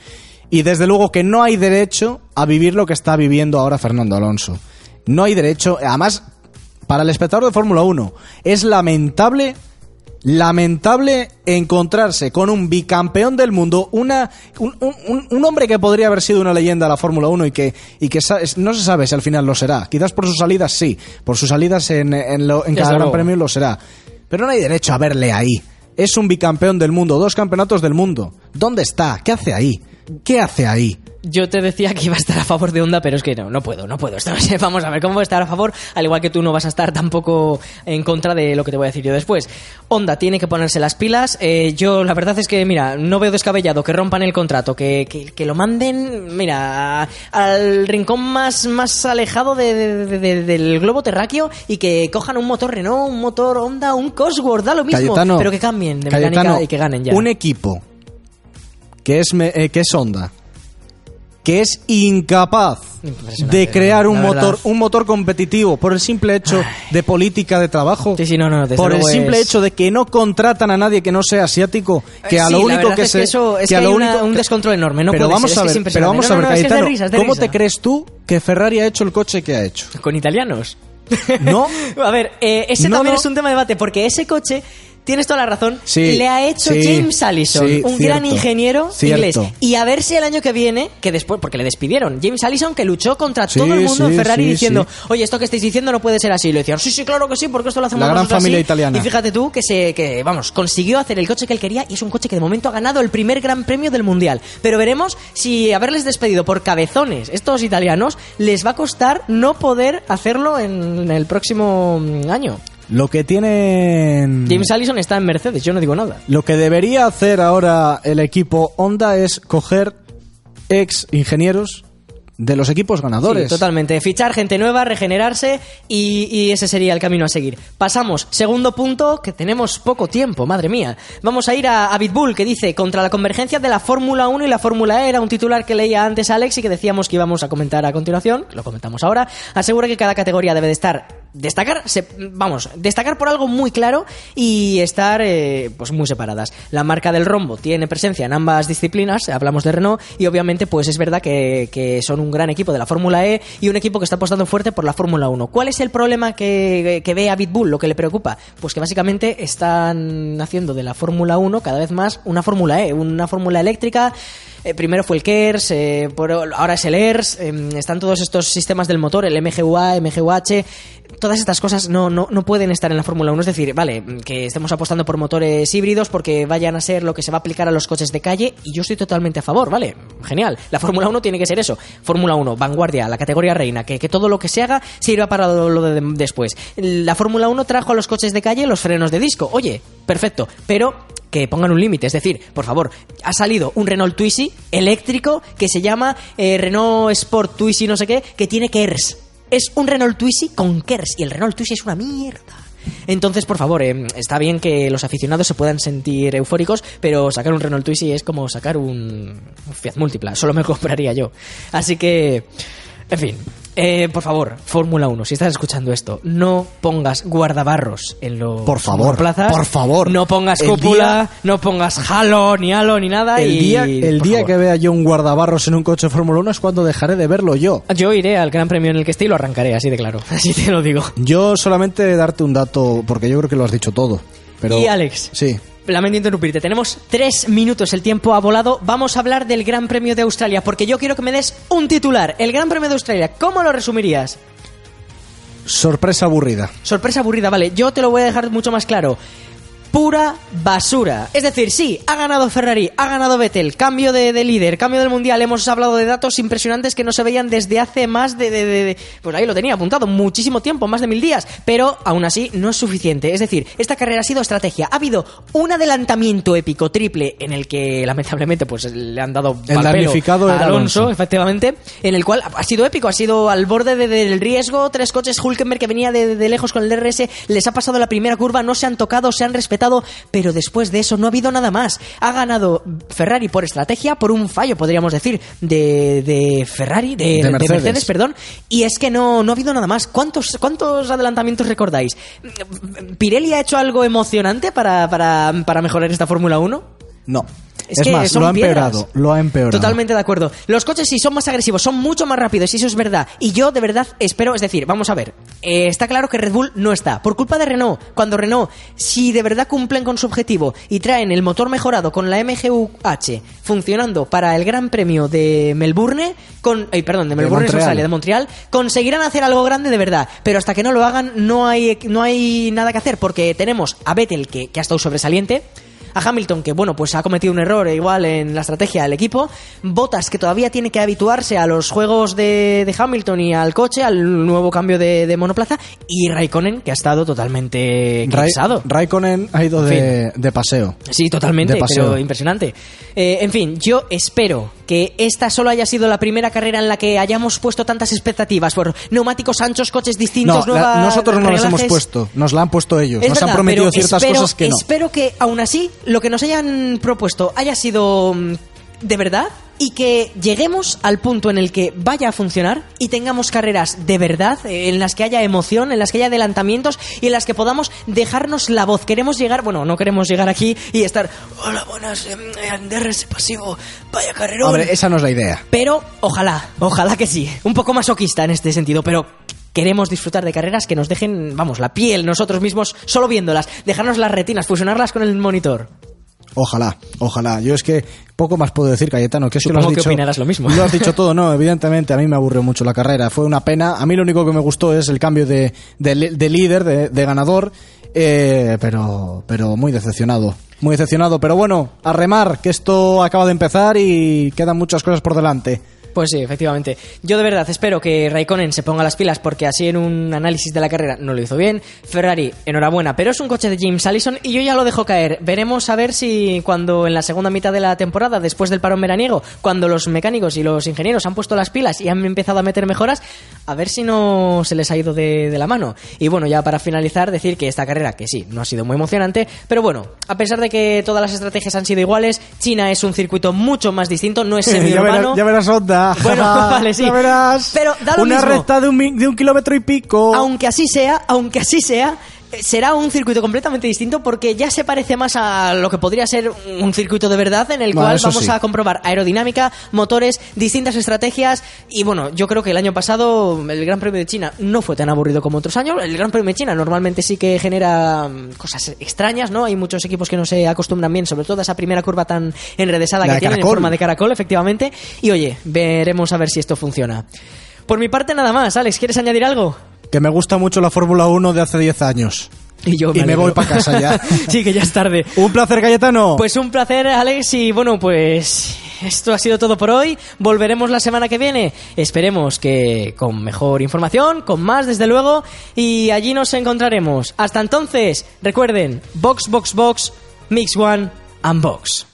Y desde luego que no hay derecho a vivir lo que está viviendo ahora Fernando Alonso. No hay derecho, además, para el espectador de Fórmula 1, es lamentable lamentable encontrarse con un bicampeón del mundo, una, un, un- un hombre que podría haber sido una leyenda de la Fórmula 1 y que, y que no se sabe si al final lo será. Quizás por sus salidas sí, por sus salidas en, en, lo- en cada gran premio lo será. Pero no hay derecho a verle ahí. Es un bicampeón del mundo, dos campeonatos del mundo. ¿Dónde está? ¿Qué hace ahí? ¿Qué hace ahí? yo te decía que iba a estar a favor de Honda, pero es que no, no puedo, no puedo. Vamos a ver cómo voy a estar a favor, al igual que tú no vas a estar tampoco en contra de lo que te voy a decir yo después. Honda tiene que ponerse las pilas. eh, yo la verdad es que, mira, no veo descabellado que rompan el contrato, que, que, que lo manden, mira, al rincón más, más alejado de- de- de- de- del globo terráqueo y que cojan un motor Renault, un motor Honda, un Cosworth, da lo mismo, Cayetano, pero que cambien de mecánica y que ganen ya. Un equipo que es, me- eh, que es Honda, que es incapaz de crear un verdad. motor, un motor competitivo por el simple hecho de política de trabajo. Sí, sí, no, no, por el simple es- hecho de que no contratan a nadie que no sea asiático, que a lo único que es se que eso- es a que lo hay una- único un descontrol enorme, no pero puede vamos ser, a ver, pero vamos a ver, Cayetano, ¿cómo risa. te crees tú que Ferrari ha hecho el coche que ha hecho? ¿Con italianos? No. A ver, eh, ese No, también no. es un tema de debate, porque ese coche, tienes toda la razón, Sí, le ha hecho sí, James Allison, sí, un cierto, gran ingeniero cierto. inglés. Y a ver si el año que viene, que después, porque le despidieron, James Allison que luchó contra todo el mundo en Ferrari diciendo, oye, esto que estáis diciendo no puede ser así. Y le decían, sí, sí, claro que sí, porque esto lo hacemos La gran familia así". italiana. Y fíjate tú que se, que, vamos, consiguió hacer el coche que él quería y es un coche que de momento ha ganado el primer gran premio del mundial. Pero veremos si haberles despedido por cabezones estos italianos les va a costar no poder hacerlo en el próximo mm, año. Lo que tienen James Allison está en Mercedes, yo no digo nada. Lo que debería hacer ahora el equipo Honda es coger ex ingenieros de los equipos ganadores. Sí, totalmente. Fichar gente nueva, regenerarse y, y ese sería el camino a seguir. Pasamos, segundo punto, que tenemos poco tiempo, madre mía. Vamos a ir a, a Bitbull, que dice, contra la convergencia de la Fórmula 1 y la Fórmula E, era un titular que leía antes Alex y que decíamos que íbamos a comentar a continuación, lo comentamos ahora, asegura que cada categoría debe de estar, destacar, se- vamos, destacar por algo muy claro y estar, eh, pues muy separadas. La marca del rombo tiene presencia en ambas disciplinas, hablamos de Renault, y obviamente pues es verdad que, que son un gran equipo de la Fórmula E y un equipo que está apostando fuerte por la Fórmula 1. ¿Cuál es el problema que, que ve a Bitbull, lo que le preocupa? Pues que básicamente están haciendo de la Fórmula 1 cada vez más una Fórmula E, una fórmula eléctrica. Eh, primero fue el KERS, eh, ahora es el ERS, eh, están todos estos sistemas del motor, el MGUA, MGUH, todas estas cosas no, no, no pueden estar en la Fórmula 1. Es decir, vale, que estemos apostando por motores híbridos porque vayan a ser lo que se va a aplicar a los coches de calle y yo estoy totalmente a favor, ¿vale? Genial. La Fórmula 1 tiene que ser eso. Fórmula 1, vanguardia, la categoría reina, que, que todo lo que se haga sirva para lo, de después. La Fórmula 1 trajo a los coches de calle los frenos de disco. Oye, perfecto, pero que pongan un límite. Es decir, por favor, ha salido un Renault Twizy eléctrico que se llama eh, Renault Sport Twizy no sé qué, que tiene KERS. Es un Renault Twizy con KERS y el Renault Twizy es una mierda. Entonces, por favor, eh, está bien que los aficionados se puedan sentir eufóricos, pero sacar un Renault Twizy es como sacar un, Fiat Multipla. Solo me compraría yo. Así que, en fin, eh, por favor, Fórmula 1, si estás escuchando esto, no pongas guardabarros en los Por favor, monoplazas. por favor. No pongas El cúpula, no pongas halo, ni halo, ni nada. El y, día, el por día favor. que vea yo un guardabarros en un coche de Fórmula 1 es cuando dejaré de verlo yo. Yo iré al gran premio en el que esté y lo arrancaré, así de claro. Así te lo digo. Yo solamente darte un dato, porque yo creo que lo has dicho todo. Pero, Y Alex. Sí. Lamento interrumpirte. Tenemos tres minutos, el tiempo ha volado. Vamos a hablar del Gran Premio de Australia, porque yo quiero que me des un titular. El Gran Premio de Australia, ¿cómo lo resumirías? Sorpresa aburrida. Sorpresa aburrida, vale. Yo te lo voy a dejar mucho más claro. Pura basura. Es decir, sí, ha ganado Ferrari, ha ganado Vettel, cambio de, de líder, cambio del mundial. Hemos hablado de datos impresionantes que no se veían desde hace más de, de- de- Pues ahí lo tenía apuntado, muchísimo tiempo, más de mil días. Pero aún así no es suficiente. Es decir, esta carrera ha sido estrategia. Ha habido un adelantamiento épico triple en el que lamentablemente pues le han dado El damnificado a Alonso. efectivamente, en el cual ha sido épico, ha sido al borde de- del riesgo, tres coches Hulkenberg que venía de, de lejos con el DRS, les ha pasado la primera curva, no se han tocado, se han respetado, pero después de eso no ha habido nada más. Ha ganado Ferrari por estrategia, por un fallo, podríamos decir, de, de Ferrari, de, De de Mercedes. Mercedes, perdón, y es que no, no ha habido nada más. ¿Cuántos, cuántos adelantamientos recordáis? ¿Pirelli ha hecho algo emocionante para, para, para mejorar esta Fórmula 1? No. Es, Es, que más, son lo ha piedras. empeorado. Lo ha empeorado. Totalmente de acuerdo. Los coches sí son más agresivos, son mucho más rápidos, y eso es verdad. Y yo de verdad espero, es decir, vamos a ver, eh, está claro que Red Bull no está. Por culpa de Renault, cuando Renault, si de verdad cumplen con su objetivo y traen el motor mejorado con la MGUH funcionando para el Gran Premio de Melbourne, con, perdón, de Melbourne. Australia, de Montreal, conseguirán hacer algo grande de verdad. Pero hasta que no lo hagan, no hay, no hay nada que hacer, porque tenemos a Vettel, que, que ha estado sobresaliente, a Hamilton, que bueno, pues ha cometido un error igual en la estrategia del equipo, Bottas, que todavía tiene que habituarse a los juegos de, de Hamilton y al coche, al nuevo cambio de, de monoplaza, y Raikkonen, que ha estado totalmente cansado. Raikkonen ha ido de, de paseo. Sí, totalmente, De paseo. pero impresionante. Eh, en fin, yo espero que esta solo haya sido la primera carrera en la que hayamos puesto tantas expectativas por neumáticos anchos, coches No, distintos, la- nuevas nosotros no las hemos puesto, nos la han puesto ellos. Es nos verdad, han prometido ciertas espero, cosas que no. Espero que aún así lo que nos hayan propuesto haya sido mm, de verdad y que lleguemos al punto en el que vaya a funcionar y tengamos carreras de verdad, eh, en las que haya emoción, en las que haya adelantamientos y en las que podamos dejarnos la voz. Queremos llegar, bueno, no queremos llegar aquí y estar, hola, buenas, eh, DRS pasivo, vaya carrerón. Hombre, esa no es la idea. Pero ojalá, ojalá que sí. Un poco masoquista en este sentido, pero queremos disfrutar de carreras que nos dejen, vamos, la piel nosotros mismos solo viéndolas, dejarnos las retinas, fusionarlas con el monitor. Ojalá, ojalá. Yo es que poco más puedo decir, Cayetano, que es que lo has que dicho. opinarás lo mismo. Lo has dicho todo, no, evidentemente a mí me aburrió mucho la carrera. Fue una pena. A mí lo único que me gustó es el cambio de, de líder, de, de ganador. eh, pero, pero muy decepcionado. Muy decepcionado. Pero bueno, a remar, que esto acaba de empezar y quedan muchas cosas por delante. Pues sí, efectivamente. Yo de verdad espero que Raikkonen se ponga las pilas porque así en un análisis de la carrera no lo hizo bien. Ferrari, enhorabuena, pero es un coche de James Allison y yo ya lo dejo caer. Veremos a ver si cuando en la segunda mitad de la temporada, después del parón veraniego, cuando los mecánicos y los ingenieros han puesto las pilas y han empezado a meter mejoras, a ver si no se les ha ido de, de la mano. Y bueno, ya para finalizar, decir que esta carrera, que sí, no ha sido muy emocionante, pero bueno, a pesar de que todas las estrategias han sido iguales, China es un circuito mucho más distinto, no es ya, verás, ya verás, Bueno, vale, sí. Ya verás. Pero da lo Una mismo. recta de un, mi- de un kilómetro y pico. Aunque así sea, aunque así sea, será un circuito completamente distinto porque ya se parece más a lo que podría ser un circuito de verdad en el Bueno, cual vamos sí. a comprobar aerodinámica, motores, distintas estrategias y bueno, yo creo que el año pasado el Gran Premio de China no fue tan aburrido como otros años. El Gran Premio de China normalmente sí que genera mm, cosas extrañas, ¿no? Hay muchos equipos que no se acostumbran bien, sobre todo a esa primera curva tan enredesada La que de tienen en forma de caracol, efectivamente. Y oye, veremos a ver si esto funciona. Por mi parte nada más, Alex, ¿quieres añadir algo? Que me gusta mucho la Fórmula 1 de hace 10 años. Y yo Y me voy pa' casa ya. sí, que ya es tarde. Un placer, Cayetano. Pues un placer, Alex, y bueno, pues esto ha sido todo por hoy. Volveremos la semana que viene. Esperemos que con mejor información, con más, desde luego, y allí nos encontraremos. Hasta entonces, recuerden, Box, Box, Box, Mix One, Unbox.